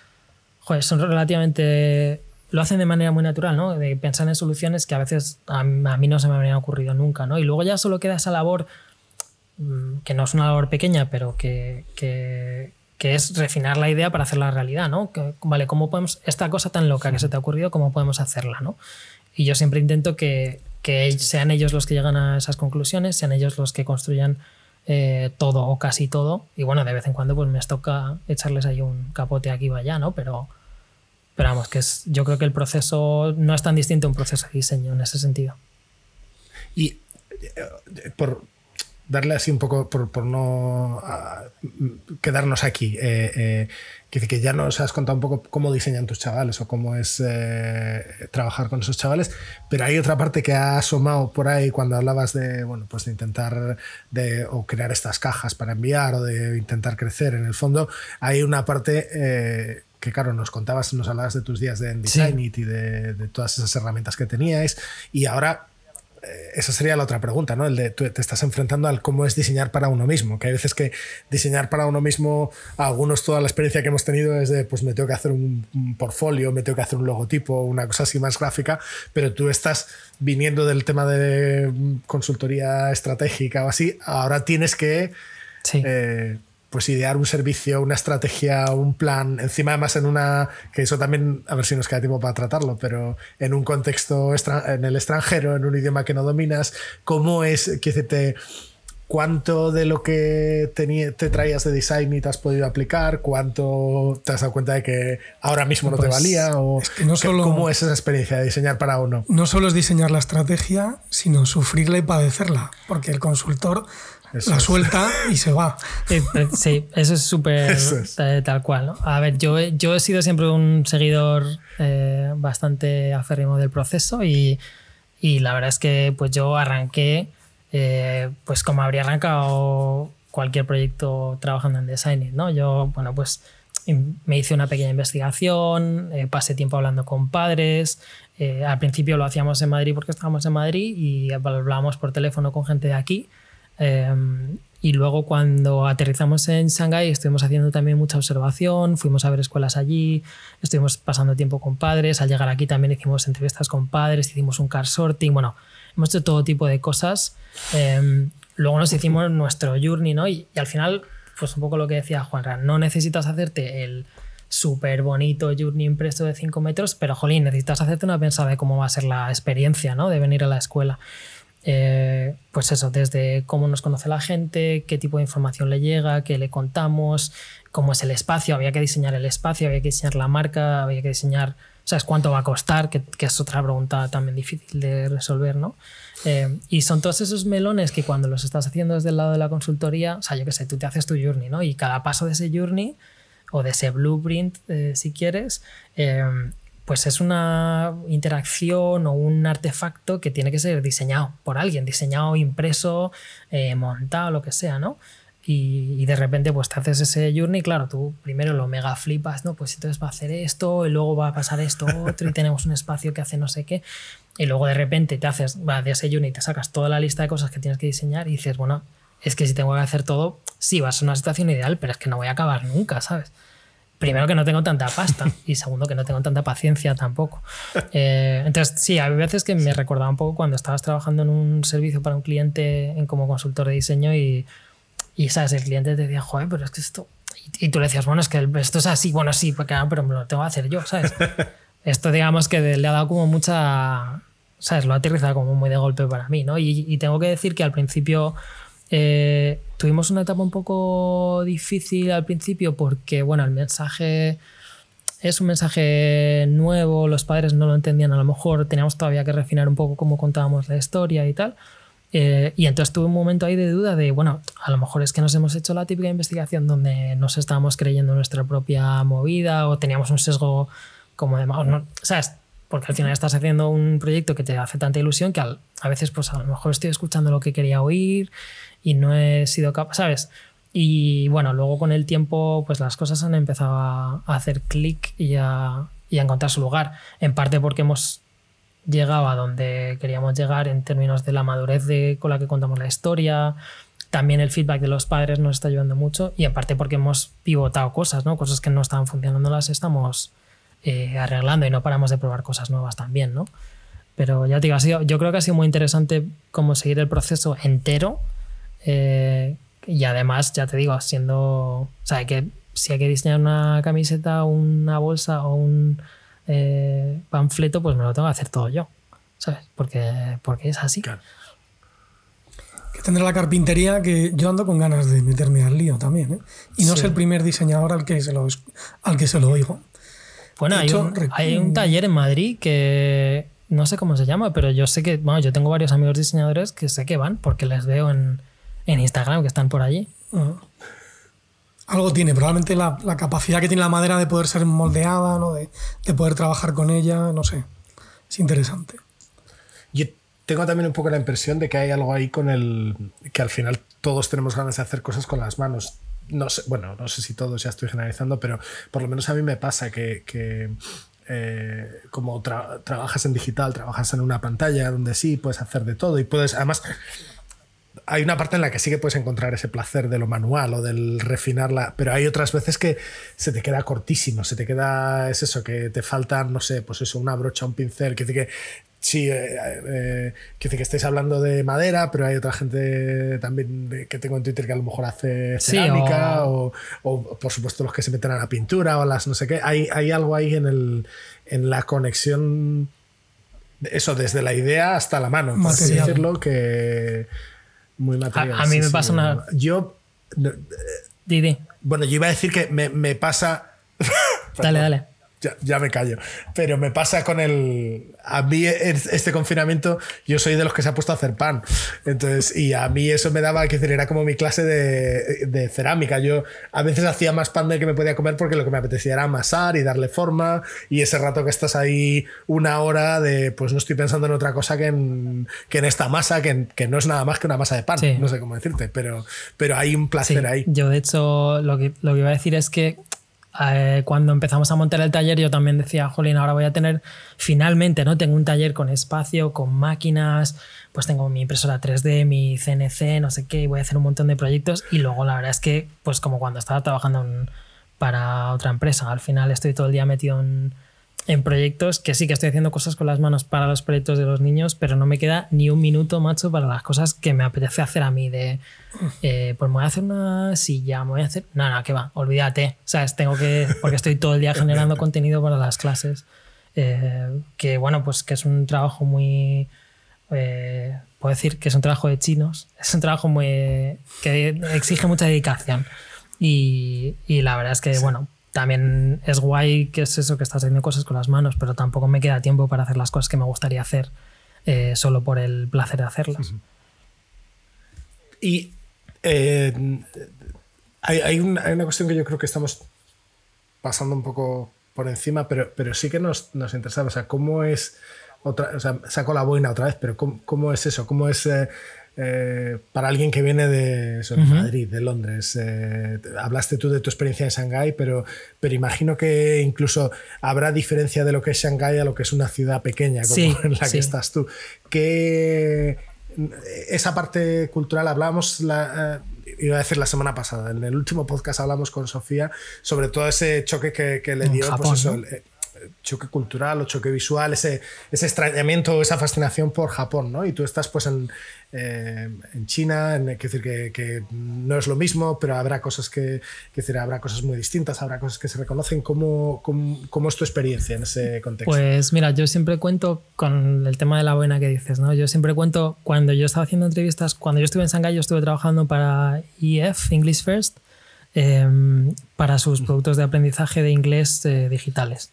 son relativamente. Lo hacen de manera muy natural, ¿no? De pensar en soluciones que a veces a, mí no se me habrían ocurrido nunca, ¿no? Y luego ya solo queda esa labor, mm, que no es una labor pequeña, pero que, que, es refinar la idea para hacerla realidad, ¿no? vale, ¿cómo podemos. Esta cosa tan loca que se te ha ocurrido, ¿cómo podemos hacerla, ¿no? Y yo siempre intento que, que sean ellos los que llegan a esas conclusiones, sean ellos los que construyan eh, todo o casi todo. Y bueno, de vez en cuando pues me toca echarles ahí un capote aquí o allá, ¿no? Pero, pero vamos, que es, yo creo que el proceso no es tan distinto a un proceso de diseño en ese sentido. Y eh, por, darle así un poco, por, no ah, quedarnos aquí, eh, eh, que, ya nos has contado un poco cómo diseñan tus chavales o cómo es eh, trabajar con esos chavales, pero hay otra parte que ha asomado por ahí cuando hablabas de, bueno, pues de intentar de, o crear estas cajas para enviar o de intentar crecer. En el fondo hay una parte que claro, nos contabas, nos hablabas de tus días de Design y de, de, todas esas herramientas que teníais y ahora eh, esa sería la otra pregunta, ¿no? El de tú te estás enfrentando al cómo es diseñar para uno mismo, que hay veces que diseñar para uno mismo, algunos toda la experiencia que hemos tenido es de, pues me tengo que hacer un, portfolio, me tengo que hacer un logotipo, una cosa así más gráfica, pero tú estás viniendo del tema de consultoría estratégica o así, ahora tienes que... Sí. Eh, pues idear un servicio, una estrategia, un plan, encima además en una, que eso también, a ver si nos queda tiempo para tratarlo, pero en un contexto en el extranjero, en un idioma que no dominas, ¿cómo es, que te, cuánto de lo que te traías de design y te has podido aplicar, cuánto te has dado cuenta de que ahora mismo no te pues, valía, o no solo, cómo es esa experiencia de diseñar para uno. No solo es diseñar la estrategia, sino sufrirla y padecerla, porque el consultor la suelta y se va. Sí, eso es súper tal cual. A ver, yo, yo he sido siempre un seguidor eh, bastante aférrimo del proceso y, y, la verdad es que pues yo arranqué eh, pues como habría arrancado cualquier proyecto trabajando en design. ¿no? Yo, bueno, pues me hice una pequeña investigación, eh, pasé tiempo hablando con padres. al principio lo hacíamos en Madrid porque estábamos en Madrid y hablábamos por teléfono con gente de aquí Em, y luego cuando aterrizamos en Shanghái estuvimos haciendo también mucha observación, fuimos a ver escuelas allí, estuvimos pasando tiempo con padres, al llegar aquí también hicimos entrevistas con padres, hicimos un car sorting, bueno, hemos hecho todo tipo de cosas. Em, luego nos hicimos nuestro journey, ¿no? Y, al final, pues un poco lo que decía Juan, no necesitas hacerte el súper bonito journey impreso de 5 metros, pero jolín, necesitas hacerte una pensada de cómo va a ser la experiencia, ¿no? De venir a la escuela. Eh, pues eso, desde cómo nos conoce la gente, qué tipo de información le llega, qué le contamos, cómo es el espacio, había que diseñar el espacio, había que diseñar la marca, había que diseñar, ¿sabes cuánto va a costar? Que, es otra pregunta también difícil de resolver, ¿no? Eh, y son todos esos melones que cuando los estás haciendo desde el lado de la consultoría, o sea, yo qué sé, tú te haces tu journey, ¿no? Y cada paso de ese journey o de ese blueprint, eh, si quieres, pues es una interacción o un artefacto que tiene que ser diseñado por alguien, diseñado, impreso, eh, montado, lo que sea, ¿no? Y, de repente pues te haces ese journey, claro, tú primero lo mega flipas, ¿no? Pues entonces va a hacer esto y luego va a pasar esto otro y tenemos un espacio que hace no sé qué. Y luego de repente te haces, va de ese journey, te sacas toda la lista de cosas que tienes que diseñar y dices, bueno, es que si tengo que hacer todo, sí, va a ser una situación ideal, pero es que no voy a acabar nunca, ¿sabes? Primero que no tengo tanta pasta y segundo que no tengo tanta paciencia tampoco. Eh, entonces, sí, hay veces que me recordaba un poco cuando estabas trabajando en un servicio para un cliente en como consultor de diseño y, y sabes, el cliente te decía, joder, pero es que esto... Y, tú le decías, bueno, es que esto es así, bueno, sí, porque, ah, pero me lo tengo que hacer yo, ¿sabes? Esto digamos que le ha dado como mucha... ¿Sabes? Lo ha aterrizado como muy de golpe para mí, ¿no? Y, y tengo que decir que al principio eh, tuvimos una etapa un poco difícil al principio porque, bueno, el mensaje es un mensaje nuevo, los padres no lo entendían a lo mejor, teníamos todavía que refinar un poco cómo contábamos la historia y tal. Eh, y entonces tuve un momento ahí de duda de, bueno, a lo mejor es que nos hemos hecho la típica investigación donde nos estábamos creyendo nuestra propia movida o teníamos un sesgo como de, no, ¿sabes? Porque al final estás haciendo un proyecto que te hace tanta ilusión que a veces pues a lo mejor estoy escuchando lo que quería oír y no he sido capaz, ¿sabes? Y bueno, luego con el tiempo, pues las cosas han empezado a, hacer clic y a, y a encontrar su lugar. En parte porque hemos llegado a donde queríamos llegar en términos de la madurez de, con la que contamos la historia. También el feedback de los padres nos está ayudando mucho y en parte porque hemos pivotado cosas, ¿no? Cosas que no estaban funcionando las estamos eh, arreglando y no paramos de probar cosas nuevas también, ¿no? Pero ya te digo, ha sido, yo creo que ha sido muy interesante como seguir el proceso entero eh, y además, ya te digo, siendo. O sea, que si hay que diseñar una camiseta, una bolsa o un eh, panfleto, pues me lo tengo que hacer todo yo. ¿Sabes? Porque, porque es así. Que tendrá la carpintería que yo ando con ganas de meterme al lío también. ¿eh? Y no es el primer diseñador al que se lo, al que se lo oigo. Bueno, hay, un, hay un taller en Madrid que no sé cómo se llama, pero yo sé que, bueno, yo tengo varios amigos diseñadores que sé que van porque les veo en, en Instagram que están por allí. Algo tiene, probablemente la, capacidad que tiene la madera de poder ser moldeada, ¿no? de, poder trabajar con ella, no sé. Es interesante. Yo tengo también un poco la impresión de que hay algo ahí con el. que al final todos tenemos ganas de hacer cosas con las manos. No sé, bueno, no sé si todos ya estoy generalizando, pero por lo menos a mí me pasa que, eh, como trabajas en digital, trabajas en una pantalla donde sí puedes hacer de todo y puedes, además, hay una parte en la que sí que puedes encontrar ese placer de lo manual o del refinarla, pero hay otras veces que se te queda cortísimo, se te queda, es eso, que te faltan, no sé, pues eso, una brocha, un pincel, que que sí, eh, eh, que, que estáis hablando de madera, pero hay otra gente también que tengo en Twitter que a lo mejor hace cerámica o... por supuesto los que se meten a la pintura o las no sé qué. Hay, hay algo ahí en, el, en la conexión, eso, desde la idea hasta la mano, por así decirlo, que muy material. A, mí me pasa una. Yo. Didi. Bueno, yo iba a decir que me, me pasa. dale, dale ya, me callo. Pero me pasa con el. A mí, este confinamiento, yo soy de los que se ha puesto a hacer pan. Entonces, y a mí eso me daba, que decir, era como mi clase de, cerámica. Yo a veces hacía más pan del que me podía comer porque lo que me apetecía era amasar y darle forma. Y ese rato que estás ahí una hora de, pues no estoy pensando en otra cosa que en, que en esta masa, que, que no es nada más que una masa de pan. No sé cómo decirte, pero, pero hay un placer ahí. Yo, de hecho, lo que, lo que iba a decir es que eh, cuando empezamos a montar el taller yo también decía, jolín, ahora voy a tener finalmente, ¿no? Tengo un taller con espacio, con máquinas, pues tengo mi impresora 3D, mi CNC, no sé qué, y voy a hacer un montón de proyectos y luego la verdad es que, pues como cuando estaba trabajando para otra empresa, al final estoy todo el día metido en en proyectos que sí que estoy haciendo cosas con las manos para los proyectos de los niños, pero no me queda ni un minuto, macho, para las cosas que me apetece hacer a mí. De, eh, pues me voy a hacer una silla, me voy a hacer. No, no, que va, olvídate. ¿Sabes? Tengo que. Porque estoy todo el día generando contenido para las clases. Eh, que bueno, pues que es un trabajo muy eh, puedo decir que es un trabajo de chinos, es un trabajo muy, que exige mucha dedicación. Y, y la verdad es que, bueno, también es guay que es eso, que estás haciendo cosas con las manos, pero tampoco me queda tiempo para hacer las cosas que me gustaría hacer eh, solo por el placer de hacerlas. Y eh, hay, hay, una, cuestión que yo creo que estamos pasando un poco por encima, pero, pero sí que nos, nos interesaba. O sea, ¿cómo es otra, o sea, saco la boina otra vez, pero ¿cómo, cómo es eso? ¿Cómo es eh, eh, para alguien que viene de, eso, de uh -huh. Madrid, de Londres? Eh, hablaste tú de tu experiencia en Shanghái, pero, pero imagino que incluso habrá diferencia de lo que es Shanghái a lo que es una ciudad pequeña como sí, en la sí. que estás tú. ¿Qué, esa parte cultural hablábamos la, eh, iba a decir la semana pasada en el último podcast hablamos con Sofía sobre todo ese choque que, que le dio Japón, pues eso, ¿no? el, choque cultural o choque visual, ese, ese extrañamiento, esa fascinación por Japón, ¿no? Y tú estás pues en, eh, en China, en, quiero decir que, que, no es lo mismo, pero habrá cosas que, decir, habrá cosas muy distintas, habrá cosas que se reconocen. ¿Cómo, cómo, cómo es tu experiencia en ese contexto? Pues mira, yo siempre cuento con el tema de la buena que dices, ¿no? Yo siempre cuento, cuando yo estaba haciendo entrevistas, cuando yo estuve en Shanghái, yo estuve trabajando para EF, English First, eh, para sus productos de aprendizaje de inglés eh, digitales.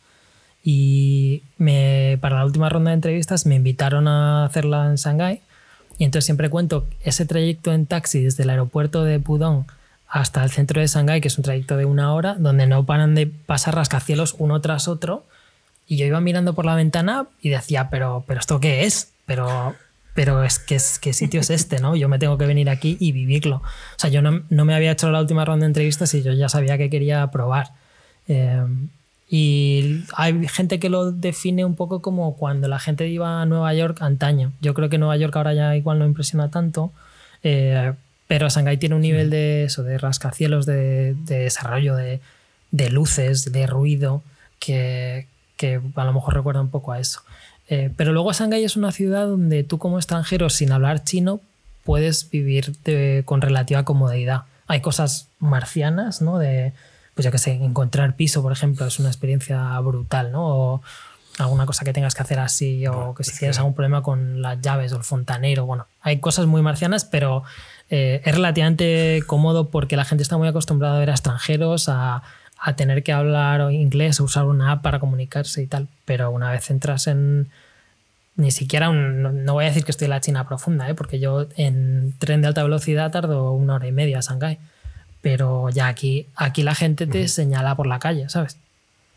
Y me, para la última ronda de entrevistas me invitaron a hacerla en Shanghái. Y entonces siempre cuento ese trayecto en taxi desde el aeropuerto de Pudong hasta el centro de Shanghái, que es un trayecto de una hora, donde no paran de pasar rascacielos uno tras otro. Y yo iba mirando por la ventana y decía, pero, pero ¿esto qué es? Pero, pero es que ¿qué sitio es este? ¿no? Yo me tengo que venir aquí y vivirlo. O sea, yo no, no me había hecho la última ronda de entrevistas y yo ya sabía que quería probar. Eh, y hay gente que lo define un poco como cuando la gente iba a Nueva York antaño. Yo creo que Nueva York ahora ya igual no impresiona tanto, eh, pero Shanghái tiene un nivel de eso, de rascacielos, de, de desarrollo, de, de, luces, de ruido, que, que, a lo mejor recuerda un poco a eso. Eh, pero luego Shanghái es una ciudad donde tú como extranjero sin hablar chino puedes vivir de, con relativa comodidad. Hay cosas marcianas, ¿no? De, pues yo qué sé, encontrar piso, por ejemplo, es una experiencia brutal, ¿no? O alguna cosa que tengas que hacer así, o que si tienes algún problema con las llaves o el fontanero, bueno, hay cosas muy marcianas, pero eh, es relativamente cómodo porque la gente está muy acostumbrada a ver a extranjeros, a, a tener que hablar inglés, o usar una app para comunicarse y tal, pero una vez entras en, ni siquiera un, no, no, voy a decir que estoy en la China profunda, ¿eh? porque yo en tren de alta velocidad tardo una hora y media a Shanghái pero ya aquí, aquí la gente te uh -huh. señala por la calle, ¿sabes?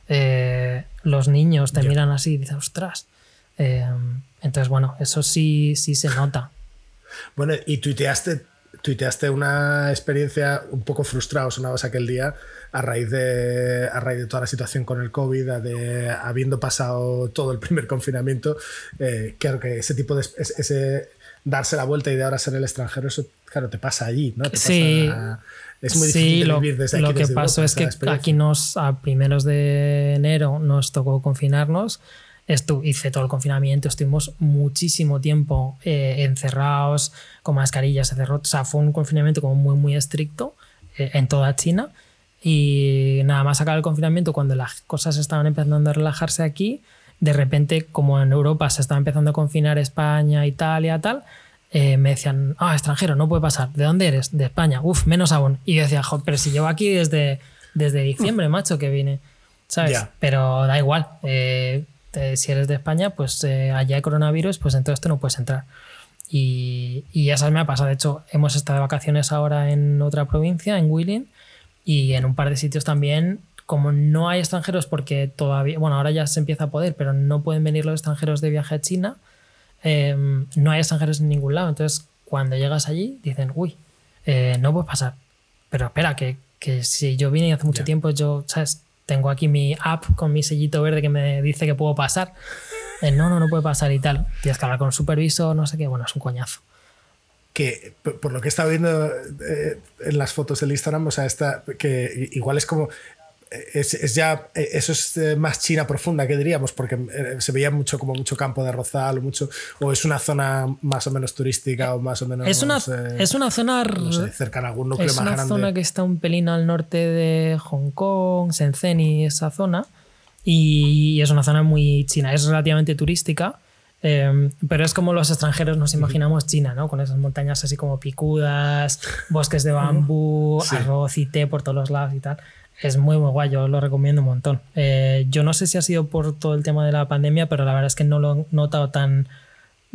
Eh, los niños te yeah. miran así y dicen, ostras. Eh, entonces, bueno, eso sí, sí se nota. Bueno, y tuiteaste, tuiteaste una experiencia un poco frustrada, sonabas aquel día, a raíz, de, a raíz de toda la situación con el COVID, de, habiendo pasado todo el primer confinamiento. Eh, claro que ese tipo de. Ese, darse la vuelta y de ahora ser el extranjero, eso, claro, te pasa allí, ¿no? Te sí. Pasa, es muy difícil sí, lo, vivir desde aquí. Lo que desde pasó Europa, es que aquí nos, a primeros de enero, nos tocó confinarnos. Estu hice todo el confinamiento, estuvimos muchísimo tiempo eh, encerrados, con mascarillas, encerrados. O sea, fue un confinamiento como muy, muy estricto eh, en toda China. Y nada más acabar el confinamiento, cuando las cosas estaban empezando a relajarse aquí, de repente, como en Europa se estaba empezando a confinar España, Italia, tal, eh, me decían, ah, extranjero, no puede pasar. ¿De dónde eres? De España. Uf, menos aún. Y yo decía, joder, pero si llevo aquí desde, desde diciembre, macho, que vine. ¿Sabes? Yeah. Pero da igual. Eh, te, si eres de España, pues eh, allá hay coronavirus, pues entonces tú no puedes entrar. Y, y esa me ha pasado. De hecho, hemos estado de vacaciones ahora en otra provincia, en Willing, y en un par de sitios también como no hay extranjeros porque todavía, bueno, ahora ya se empieza a poder, pero no pueden venir los extranjeros de viaje a China, eh, no hay extranjeros en ningún lado. Entonces, cuando llegas allí, dicen, uy, eh, no puedes pasar. Pero espera, que, que si yo vine hace mucho yeah. tiempo, yo, ¿sabes? Tengo aquí mi app con mi sellito verde que me dice que puedo pasar. Eh, no, no, no puede pasar y tal. Tienes que hablar con un supervisor, no sé qué. Bueno, es un coñazo que por lo que he estado viendo eh, en las fotos del Instagram, o sea, está, que igual es como es, es, ya eso es eh, más China profunda que diríamos porque eh, se veía mucho como mucho campo de rozal o mucho o es una zona más o menos turística o más o menos es una, eh, es una zona no sé, cerca a algún núcleo es más una grande. zona que está un pelín al norte de Hong Kong Shenzhen y esa zona y es una zona muy china es relativamente turística Em, pero es como los extranjeros nos imaginamos China, ¿no? Con esas montañas así como picudas, bosques de bambú, arroz y té por todos los lados y tal. Es muy, muy guay, yo lo recomiendo un montón. Eh, yo no sé si ha sido por todo el tema de la pandemia, pero la verdad es que no lo he notado tan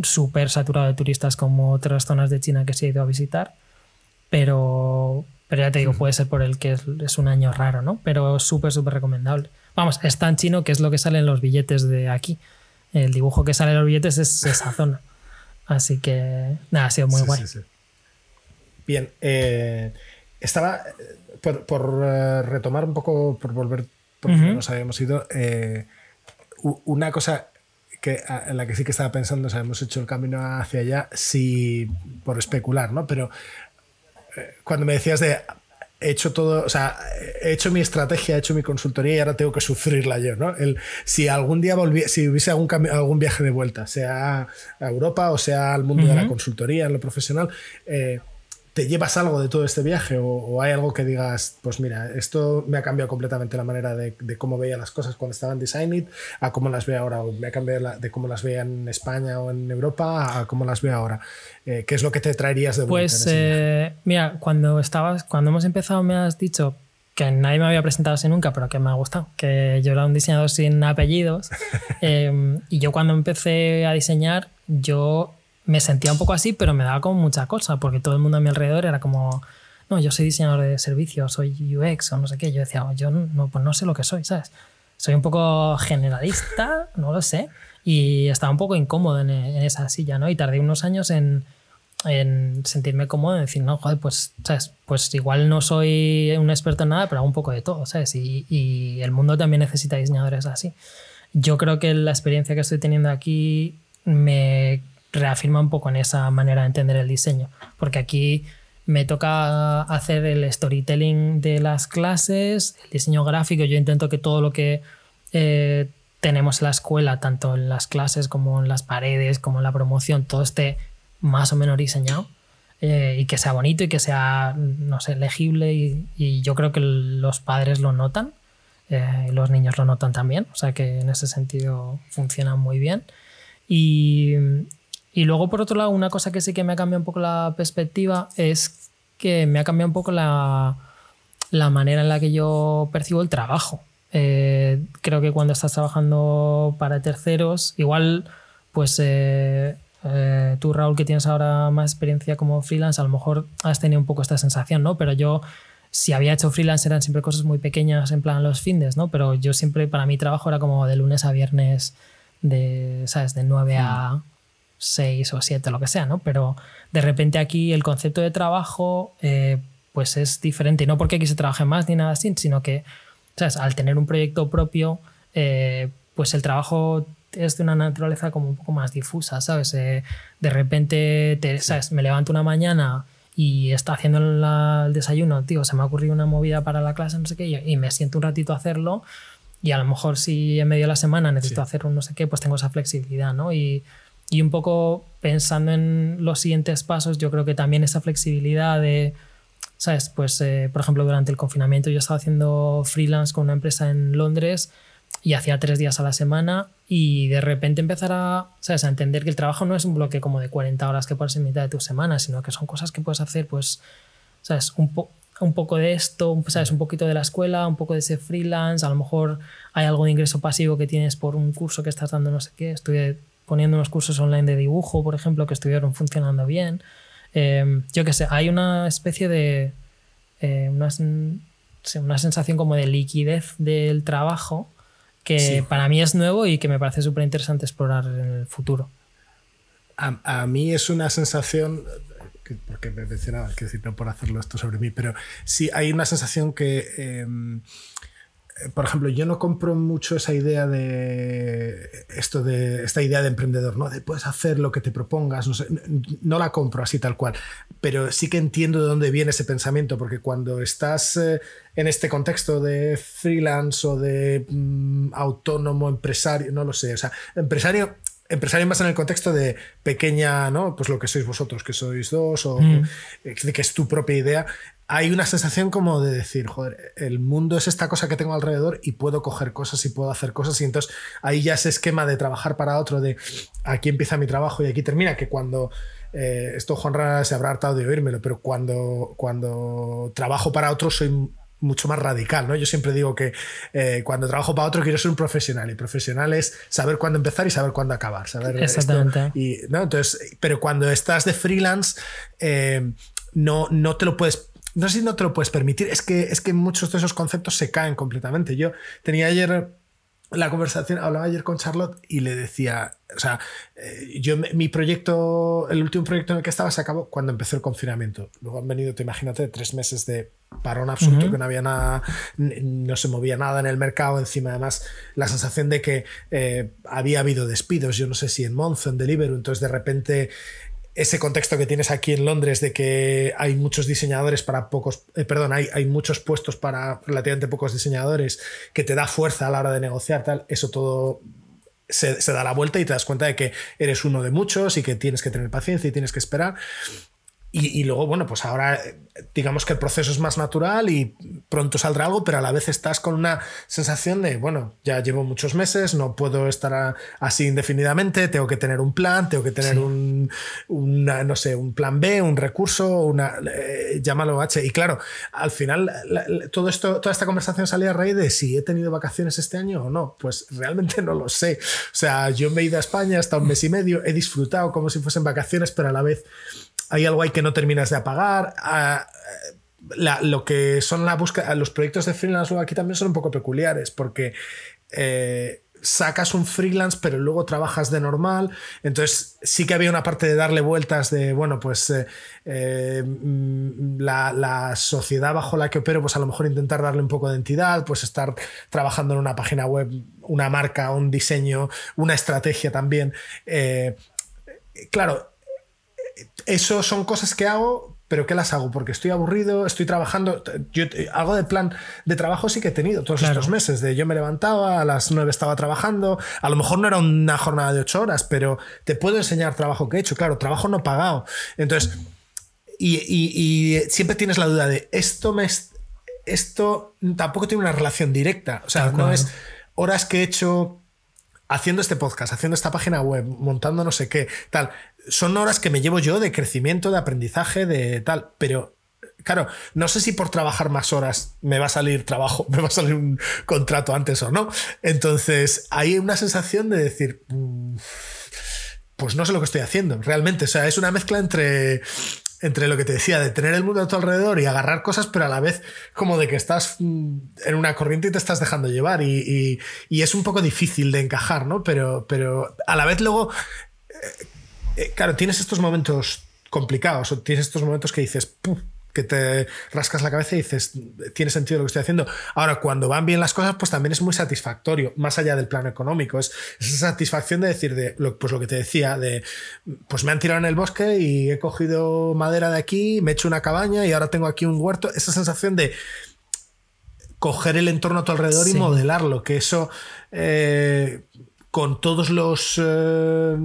súper saturado de turistas como otras zonas de China que se ha ido a visitar. Pero, pero ya te digo, puede ser por el que es, un año raro, ¿no? Pero súper, súper recomendable. Vamos, es tan chino que es lo que sale en los billetes de aquí el dibujo que sale en los billetes es esa zona. Así que, nada, ha sido muy guay. Bien, eh, estaba, eh, por, eh, retomar un poco, por volver, porque nos habíamos ido, una cosa que, en la que sí que estaba pensando, o hemos hecho el camino hacia allá, sí, por especular, ¿no? Pero cuando me decías de he hecho todo, o sea, he hecho mi estrategia, he hecho mi consultoría y ahora tengo que sufrirla yo, ¿no? El, si algún día volví, si hubiese algún, algún viaje de vuelta, sea a Europa o sea al mundo de la consultoría, en lo profesional, eh, ¿Te llevas algo de todo este viaje o, hay algo que digas, pues mira, esto me ha cambiado completamente la manera de, cómo veía las cosas cuando estaba en Design It a cómo las veo ahora, o me ha cambiado de cómo las veía en España o en Europa a cómo las veo ahora? Eh, ¿Qué es lo que te traerías de vuelta? Pues eh, mira, cuando, estabas, cuando hemos empezado me has dicho que nadie me había presentado así nunca, pero que me ha gustado, que yo era un diseñador sin apellidos. Em, y yo cuando empecé a diseñar, yo me sentía un poco así, pero me daba como mucha cosa, porque todo el mundo a mi alrededor era como, no, yo soy diseñador de servicios, soy UX o no sé qué. Yo decía, yo no, pues no sé lo que soy, ¿sabes? Soy un poco generalista, no lo sé, y estaba un poco incómodo en, esa silla, ¿no? Y tardé unos años en, en sentirme cómodo, en decir, no, joder, pues, ¿sabes? Pues igual no soy un experto en nada, pero hago un poco de todo, ¿sabes? Y, y el mundo también necesita diseñadores así. Yo creo que la experiencia que estoy teniendo aquí me reafirma un poco en esa manera de entender el diseño, porque aquí me toca hacer el storytelling de las clases, el diseño gráfico, yo intento que todo lo que eh, tenemos en la escuela, tanto en las clases como en las paredes, como en la promoción, todo esté más o menos diseñado eh, y que sea bonito y que sea, no sé, legible y, yo creo que los padres lo notan. Eh, los niños lo notan también, o sea que en ese sentido funciona muy bien. Y, y luego, por otro lado, una cosa que sí que me ha cambiado un poco la perspectiva es que me ha cambiado un poco la, la manera en la que yo percibo el trabajo. Eh, creo que cuando estás trabajando para terceros, igual, pues eh, eh, tú, Raúl, que tienes ahora más experiencia como freelance, a lo mejor has tenido un poco esta sensación, ¿no? Pero yo, si había hecho freelance, eran siempre cosas muy pequeñas, en plan los fines, ¿no? Pero yo siempre, para mi trabajo era como de lunes a viernes, de, ¿sabes? De 9 a, mm seis o siete, lo que sea, ¿no? Pero de repente aquí el concepto de trabajo eh, pues es diferente, y no porque aquí se trabaje más ni nada así, sino que, ¿sabes? Al tener un proyecto propio, eh, pues el trabajo es de una naturaleza como un poco más difusa, ¿sabes? Eh, de repente, te, ¿sabes? Me levanto una mañana y está haciendo el desayuno, tío, se me ha ocurrido una movida para la clase, no sé qué, y me siento un ratito a hacerlo y a lo mejor si en medio de la semana necesito hacer un no sé qué, pues tengo esa flexibilidad, ¿no? Y, y un poco pensando en los siguientes pasos, yo creo que también esa flexibilidad de, ¿sabes? Pues, eh, por ejemplo, durante el confinamiento yo estaba haciendo freelance con una empresa en Londres y hacía tres días a la semana y de repente empezar a, ¿sabes? a entender que el trabajo no es un bloque como de 40 horas que puedes en mitad de tu semana, sino que son cosas que puedes hacer, pues, ¿sabes? Un, un poco de esto, ¿sabes? Un poquito de la escuela, un poco de ese freelance, a lo mejor hay algo de ingreso pasivo que tienes por un curso que estás dando, no sé qué, estudié poniendo unos cursos online de dibujo, por ejemplo, que estuvieron funcionando bien. Em, yo qué sé, hay una especie de. Eh, una, una, sensación como de liquidez del trabajo que para mí es nuevo y que me parece súper interesante explorar en el futuro. A, mí es una sensación, porque me mencionaba, que decir, no por hacerlo esto sobre mí, pero sí hay una sensación que. Em, eh, por ejemplo, yo no compro mucho esa idea de esto de esta idea de emprendedor, ¿no? De puedes hacer lo que te propongas, no, sé, no la compro así tal cual, pero sí que entiendo de dónde viene ese pensamiento, porque cuando estás eh, en este contexto de freelance o de mm, autónomo, empresario, no lo sé, o sea, empresario empresario más en el contexto de pequeña, ¿no? Pues lo que sois vosotros, que sois dos, o Mm. que es tu propia idea. Hay una sensación como de decir, joder, el mundo es esta cosa que tengo alrededor y puedo coger cosas y puedo hacer cosas. Y entonces ahí ya ese esquema de trabajar para otro, de aquí empieza mi trabajo y aquí termina, que cuando eh, esto Juan Rara se habrá hartado de oírmelo, pero cuando, cuando trabajo para otro soy mucho más radical, ¿no? Yo siempre digo que eh, cuando trabajo para otro quiero ser un profesional y profesional es saber cuándo empezar y saber cuándo acabar, saber esto. Exactamente. y, ¿no? Entonces, pero cuando estás de freelance eh, no, no te lo puedes no sé si no te lo puedes permitir, es que, es que muchos de esos conceptos se caen completamente. Yo tenía ayer la conversación, hablaba ayer con Charlotte y le decía, o sea, eh, yo mi proyecto, el último proyecto en el que estaba se acabó cuando empezó el confinamiento. Luego han venido, te imagínate, tres meses de parón absoluto, que no había nada, no se movía nada en el mercado. Encima, además, la sensación de que eh, había habido despidos, yo no sé si en Monzo, en Deliveroo, entonces de repente ese contexto que tienes aquí en Londres de que hay muchos diseñadores para pocos, eh, perdón, hay, hay muchos puestos para relativamente pocos diseñadores que te da fuerza a la hora de negociar, tal, eso todo se, se, da la vuelta y te das cuenta de que eres uno de muchos y que tienes que tener paciencia y tienes que esperar. Y, y, luego, bueno, pues ahora digamos que el proceso es más natural y pronto saldrá algo, pero a la vez estás con una sensación de, bueno, ya llevo muchos meses, no puedo estar a, así indefinidamente, tengo que tener un plan, tengo que tener sí. un, una, no sé, un plan B, un recurso, una, eh, llámalo H. Y claro, al final la, la, todo esto, toda esta conversación salía a raíz de si he tenido vacaciones este año o no. Pues realmente no lo sé. O sea, yo me he ido a España hasta un mes y medio, he disfrutado como si fuesen vacaciones, pero a la vez hay algo ahí que no terminas de apagar. Uh, la, lo que son la búsqueda, los proyectos de freelance aquí también son un poco peculiares porque eh, sacas un freelance pero luego trabajas de normal. Entonces sí que había una parte de darle vueltas de, bueno, pues eh, eh, la, la, sociedad bajo la que opero, pues a lo mejor intentar darle un poco de entidad, pues estar trabajando en una página web, una marca, un diseño, una estrategia también. claro, eso son cosas que hago, pero ¿qué las hago? Porque estoy aburrido, estoy trabajando. Yo algo de plan de trabajo sí que he tenido todos claro. estos meses. De yo me levantaba, a las nueve estaba trabajando. A lo mejor no era una jornada de ocho horas, pero te puedo enseñar trabajo que he hecho. Claro, trabajo no pagado. Entonces, y, y, y siempre tienes la duda de esto me. Esto tampoco tiene una relación directa. O sea, no es horas que he hecho haciendo este podcast, haciendo esta página web, montando no sé qué, tal. Son horas que me llevo yo de crecimiento, de aprendizaje, de tal, pero claro, no sé si por trabajar más horas me va a salir trabajo, me va a salir un contrato antes o no. Entonces, hay una sensación de decir, pues no sé lo que estoy haciendo, realmente. O sea, es una mezcla entre entre lo que te decía, de tener el mundo a tu alrededor y agarrar cosas, pero a la vez como de que estás en una corriente y te estás dejando llevar y, y, es un poco difícil de encajar, ¿no? Pero, pero a la vez luego, eh, claro, tienes estos momentos complicados o tienes estos momentos que dices, que te rascas la cabeza y dices, tiene sentido lo que estoy haciendo. Ahora, cuando van bien las cosas, pues también es muy satisfactorio, más allá del plano económico. Es esa satisfacción de decir, de, pues lo que te decía, de, pues me han tirado en el bosque y he cogido madera de aquí, me he hecho una cabaña y ahora tengo aquí un huerto. Esa sensación de coger el entorno a tu alrededor sí. y modelarlo, que eso, eh, con todos los... Eh,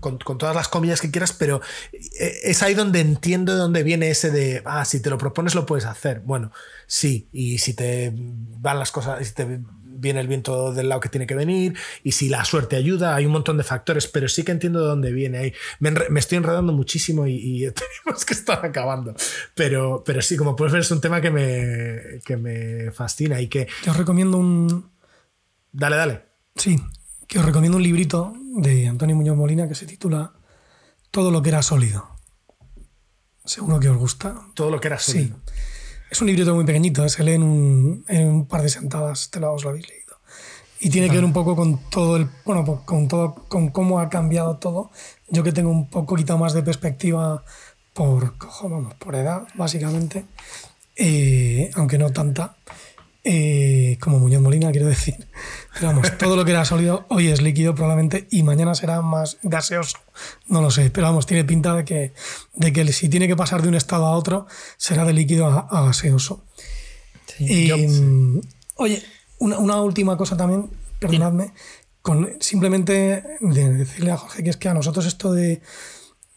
con, con, todas las comillas que quieras, pero es ahí donde entiendo de dónde viene ese de, ah, si te lo propones lo puedes hacer. Bueno, sí, y si te van las cosas, si te viene el viento del lado que tiene que venir, y si la suerte ayuda, hay un montón de factores, pero sí que entiendo de dónde viene ahí. Me, me estoy enredando muchísimo y, y, tenemos que estar acabando. Pero, pero sí, como puedes ver, es un tema que me, que me fascina y que... Te os recomiendo un... Dale, dale. Sí, que os recomiendo un librito de Antonio Muñoz Molina que se titula Todo lo que era sólido. Seguro que os gusta. Todo lo que era sólido. Sí. Es un librito muy pequeñito, se lee en un, en un par de sentadas, te lo, os lo habéis leído. Y tiene que ver un poco con todo el. Bueno, con todo, con cómo ha cambiado todo. Yo que tengo un poquito más de perspectiva por, vamos, por edad, básicamente. Eh, aunque no tanta. Eh, como Muñoz Molina, quiero decir. Pero vamos, todo lo que era sólido hoy es líquido probablemente y mañana será más gaseoso. No lo sé, pero vamos, tiene pinta de que, de que si tiene que pasar de un estado a otro, será de líquido a, a gaseoso. Sí, y, yo, sí. Oye, una, una, última cosa también, perdonadme. con simplemente decirle a Jorge que es que a nosotros esto de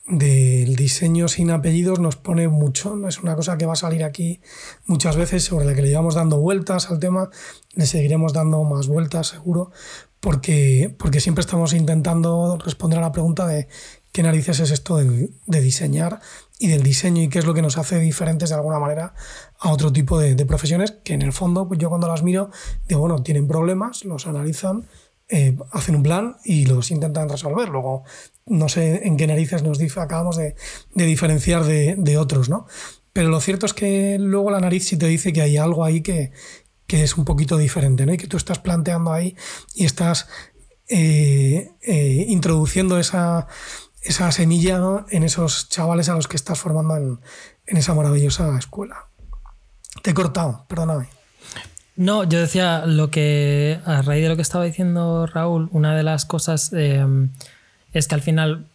del diseño sin apellidos nos pone mucho. Es una cosa que va a salir aquí muchas veces, sobre la que le llevamos dando vueltas al tema, le seguiremos dando más vueltas seguro, porque, porque siempre estamos intentando responder a la pregunta de qué narices es esto de, diseñar y del diseño y qué es lo que nos hace diferentes de alguna manera a otro tipo de, profesiones que en el fondo, pues yo cuando las miro, digo, bueno, tienen problemas, los analizan eh, hacen un plan y los intentan resolver. Luego, no sé en qué narices nos acabamos de, diferenciar de, otros, ¿no? Pero lo cierto es que luego la nariz sí te dice que hay algo ahí que, es un poquito diferente, ¿no? Y que tú estás planteando ahí y estás eh, eh, introduciendo esa, esa semilla en esos chavales a los que estás formando en, en esa maravillosa escuela. Te he cortado, perdóname. No, yo decía lo que, a raíz de lo que estaba diciendo Raúl, una de las cosas eh, es que al final,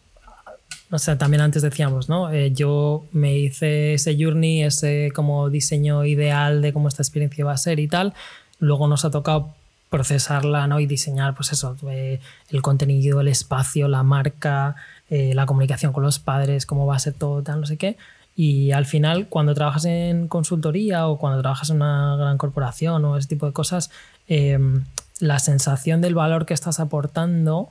o sea, también antes decíamos, ¿no? Eh, yo me hice ese journey, ese como diseño ideal de cómo esta experiencia va a ser y tal. Luego nos ha tocado procesarla ¿no? y diseñar pues eso, eh, el contenido, el espacio, la marca, la comunicación con los padres, cómo va a ser todo, tal, no sé qué. Y al final, cuando trabajas en consultoría o cuando trabajas en una gran corporación o ese tipo de cosas, em, la sensación del valor que estás aportando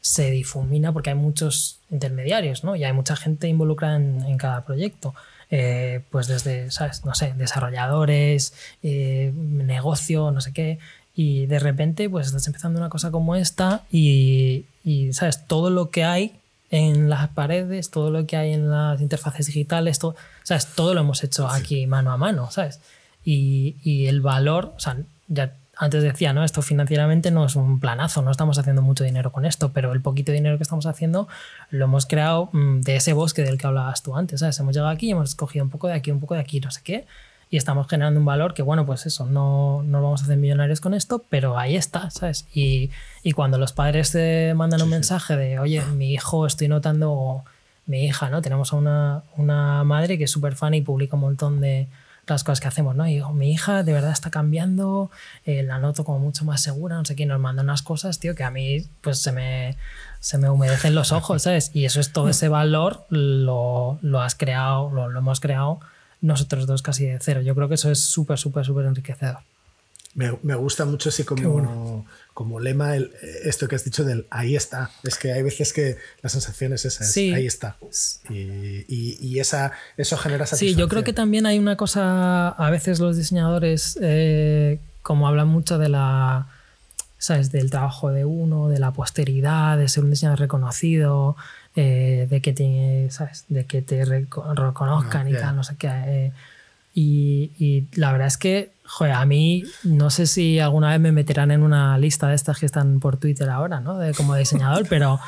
se difumina porque hay muchos intermediarios, ¿no? Y hay mucha gente involucrada en, cada proyecto. Eh, pues desde, ¿sabes? No sé, desarrolladores, eh, negocio, no sé qué. Y de repente, pues estás empezando una cosa como esta y, y, ¿sabes? Todo lo que hay en las paredes, todo lo que hay en las interfaces digitales, todo, ¿sabes? todo lo hemos hecho aquí mano a mano, ¿sabes? Y, y, el valor, o sea, ya antes decía, ¿no? Esto financieramente no es un planazo, no estamos haciendo mucho dinero con esto, pero el poquito dinero que estamos haciendo lo hemos creado mm, de ese bosque del que hablabas tú antes, ¿sabes? Hemos llegado aquí y hemos escogido un poco de aquí, un poco de aquí, no sé qué, y estamos generando un valor que, bueno, pues eso, no, no vamos a hacer millonarios con esto, pero ahí está, ¿sabes? Y, y cuando los padres te mandan un mensaje de, oye, mi hijo, estoy notando, mi hija, ¿no? Tenemos a una, una madre que es súper fan y publica un montón de las cosas que hacemos, ¿no? Y digo, mi hija de verdad está cambiando, eh, la noto como mucho más segura, no sé qué, nos manda unas cosas, tío, que a mí pues se me, se me humedecen los ojos, ¿sabes? Y eso es todo ese valor, lo, lo has creado, lo, lo hemos creado nosotros dos casi de cero. Yo creo que eso es súper, súper, súper enriquecedor. Me, me, gusta mucho así como, como lema el, esto que has dicho del ahí está. Es que hay veces que la sensación es esa, ahí está. Y, y, esa, eso genera satisfacción. Sí, yo creo que también hay una cosa, a veces los diseñadores, eh, como hablan mucho de la, ¿sabes? Del trabajo de uno, de la posteridad, de ser un diseñador reconocido, eh, de que te, ¿sabes? De que te reconozcan ah, y tal, no sé qué. Eh, y, y, la verdad es que, joder, a mí no sé si alguna vez me meterán en una lista de estas que están por Twitter ahora, ¿no? De, como diseñador, pero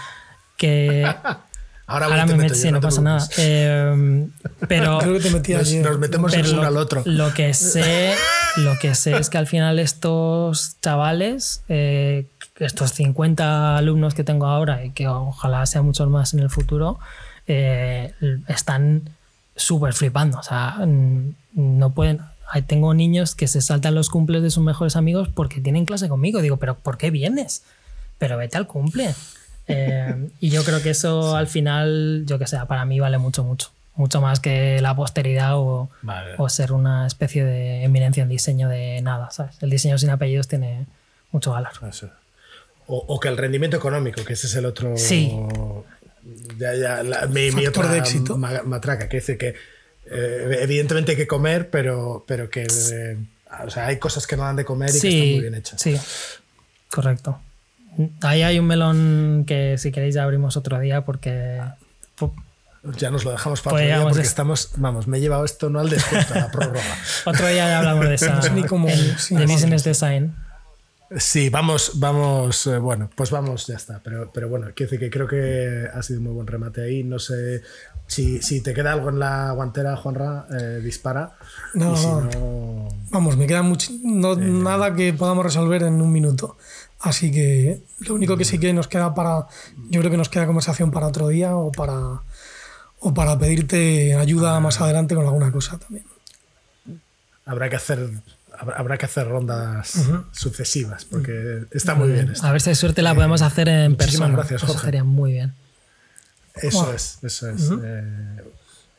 que... Ahora, me meto, sí, no, pasa nada. Eh, pero Creo que te metías nos, nos, metemos el uno al otro. Lo que sé, lo que sé es que al final estos chavales eh, estos 50 alumnos que tengo ahora y que ojalá sean muchos más en el futuro, eh, están súper flipando. O sea, no pueden. Tengo niños que se saltan los cumples de sus mejores amigos porque tienen clase conmigo. Digo, ¿pero por qué vienes? Pero vete al cumple. Eh, y yo creo que eso al final, yo que sé, para mí vale mucho, mucho. Mucho más que la posteridad o, o ser una especie de eminencia en diseño de nada, ¿sabes? El diseño sin apellidos tiene mucho valor. Eso. O, que el rendimiento económico, que ese es el otro. Sí. Ya, ya, mi, mi otra de éxito. matraca, que dice que eh, evidentemente hay que comer, pero, pero que eh, o sea, hay cosas que no dan de comer y que están muy bien hechas. Sí, correcto. Ahí hay un melón que si queréis ya abrimos otro día porque... Ya nos lo dejamos para otro día porque estamos, vamos, me he llevado esto no al descuento, a la prórroga. otro día ya hablamos de esa, ni como, el, de business design. Sí, vamos, vamos, eh, bueno, pues vamos, ya está. Pero, pero bueno, quiero decir que creo que ha sido un muy buen remate ahí. No sé si, si te queda algo en la guantera, Juanra, eh, dispara. No, no, vamos, me queda mucho, no, nada que podamos resolver en un minuto. Así que lo único que sí que nos queda para, yo creo que nos queda conversación para otro día o para, o para pedirte ayuda más adelante con alguna cosa también. Habrá que hacer habrá, que hacer rondas sucesivas porque está muy bien. A ver si hay suerte la podemos hacer en persona. Gracias, Jorge. Eso sería muy bien. Eso es, eso es.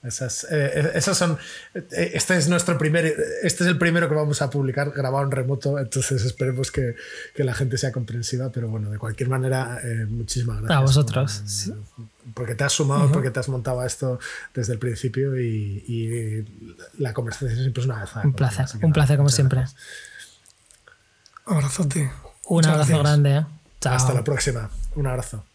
Esas, eh, esas son. Eh, este es nuestro primer. Este es el primero que vamos a publicar grabado en remoto. Entonces esperemos que, que la gente sea comprensiva. Pero bueno, de cualquier manera, eh, muchísimas gracias. A vosotros. Porque te has sumado, porque te has montado esto desde el principio y, y la conversación siempre es una vez. Un placer, un placer como siempre. Abrazote. Un abrazo grande. Hasta la próxima. Un abrazo.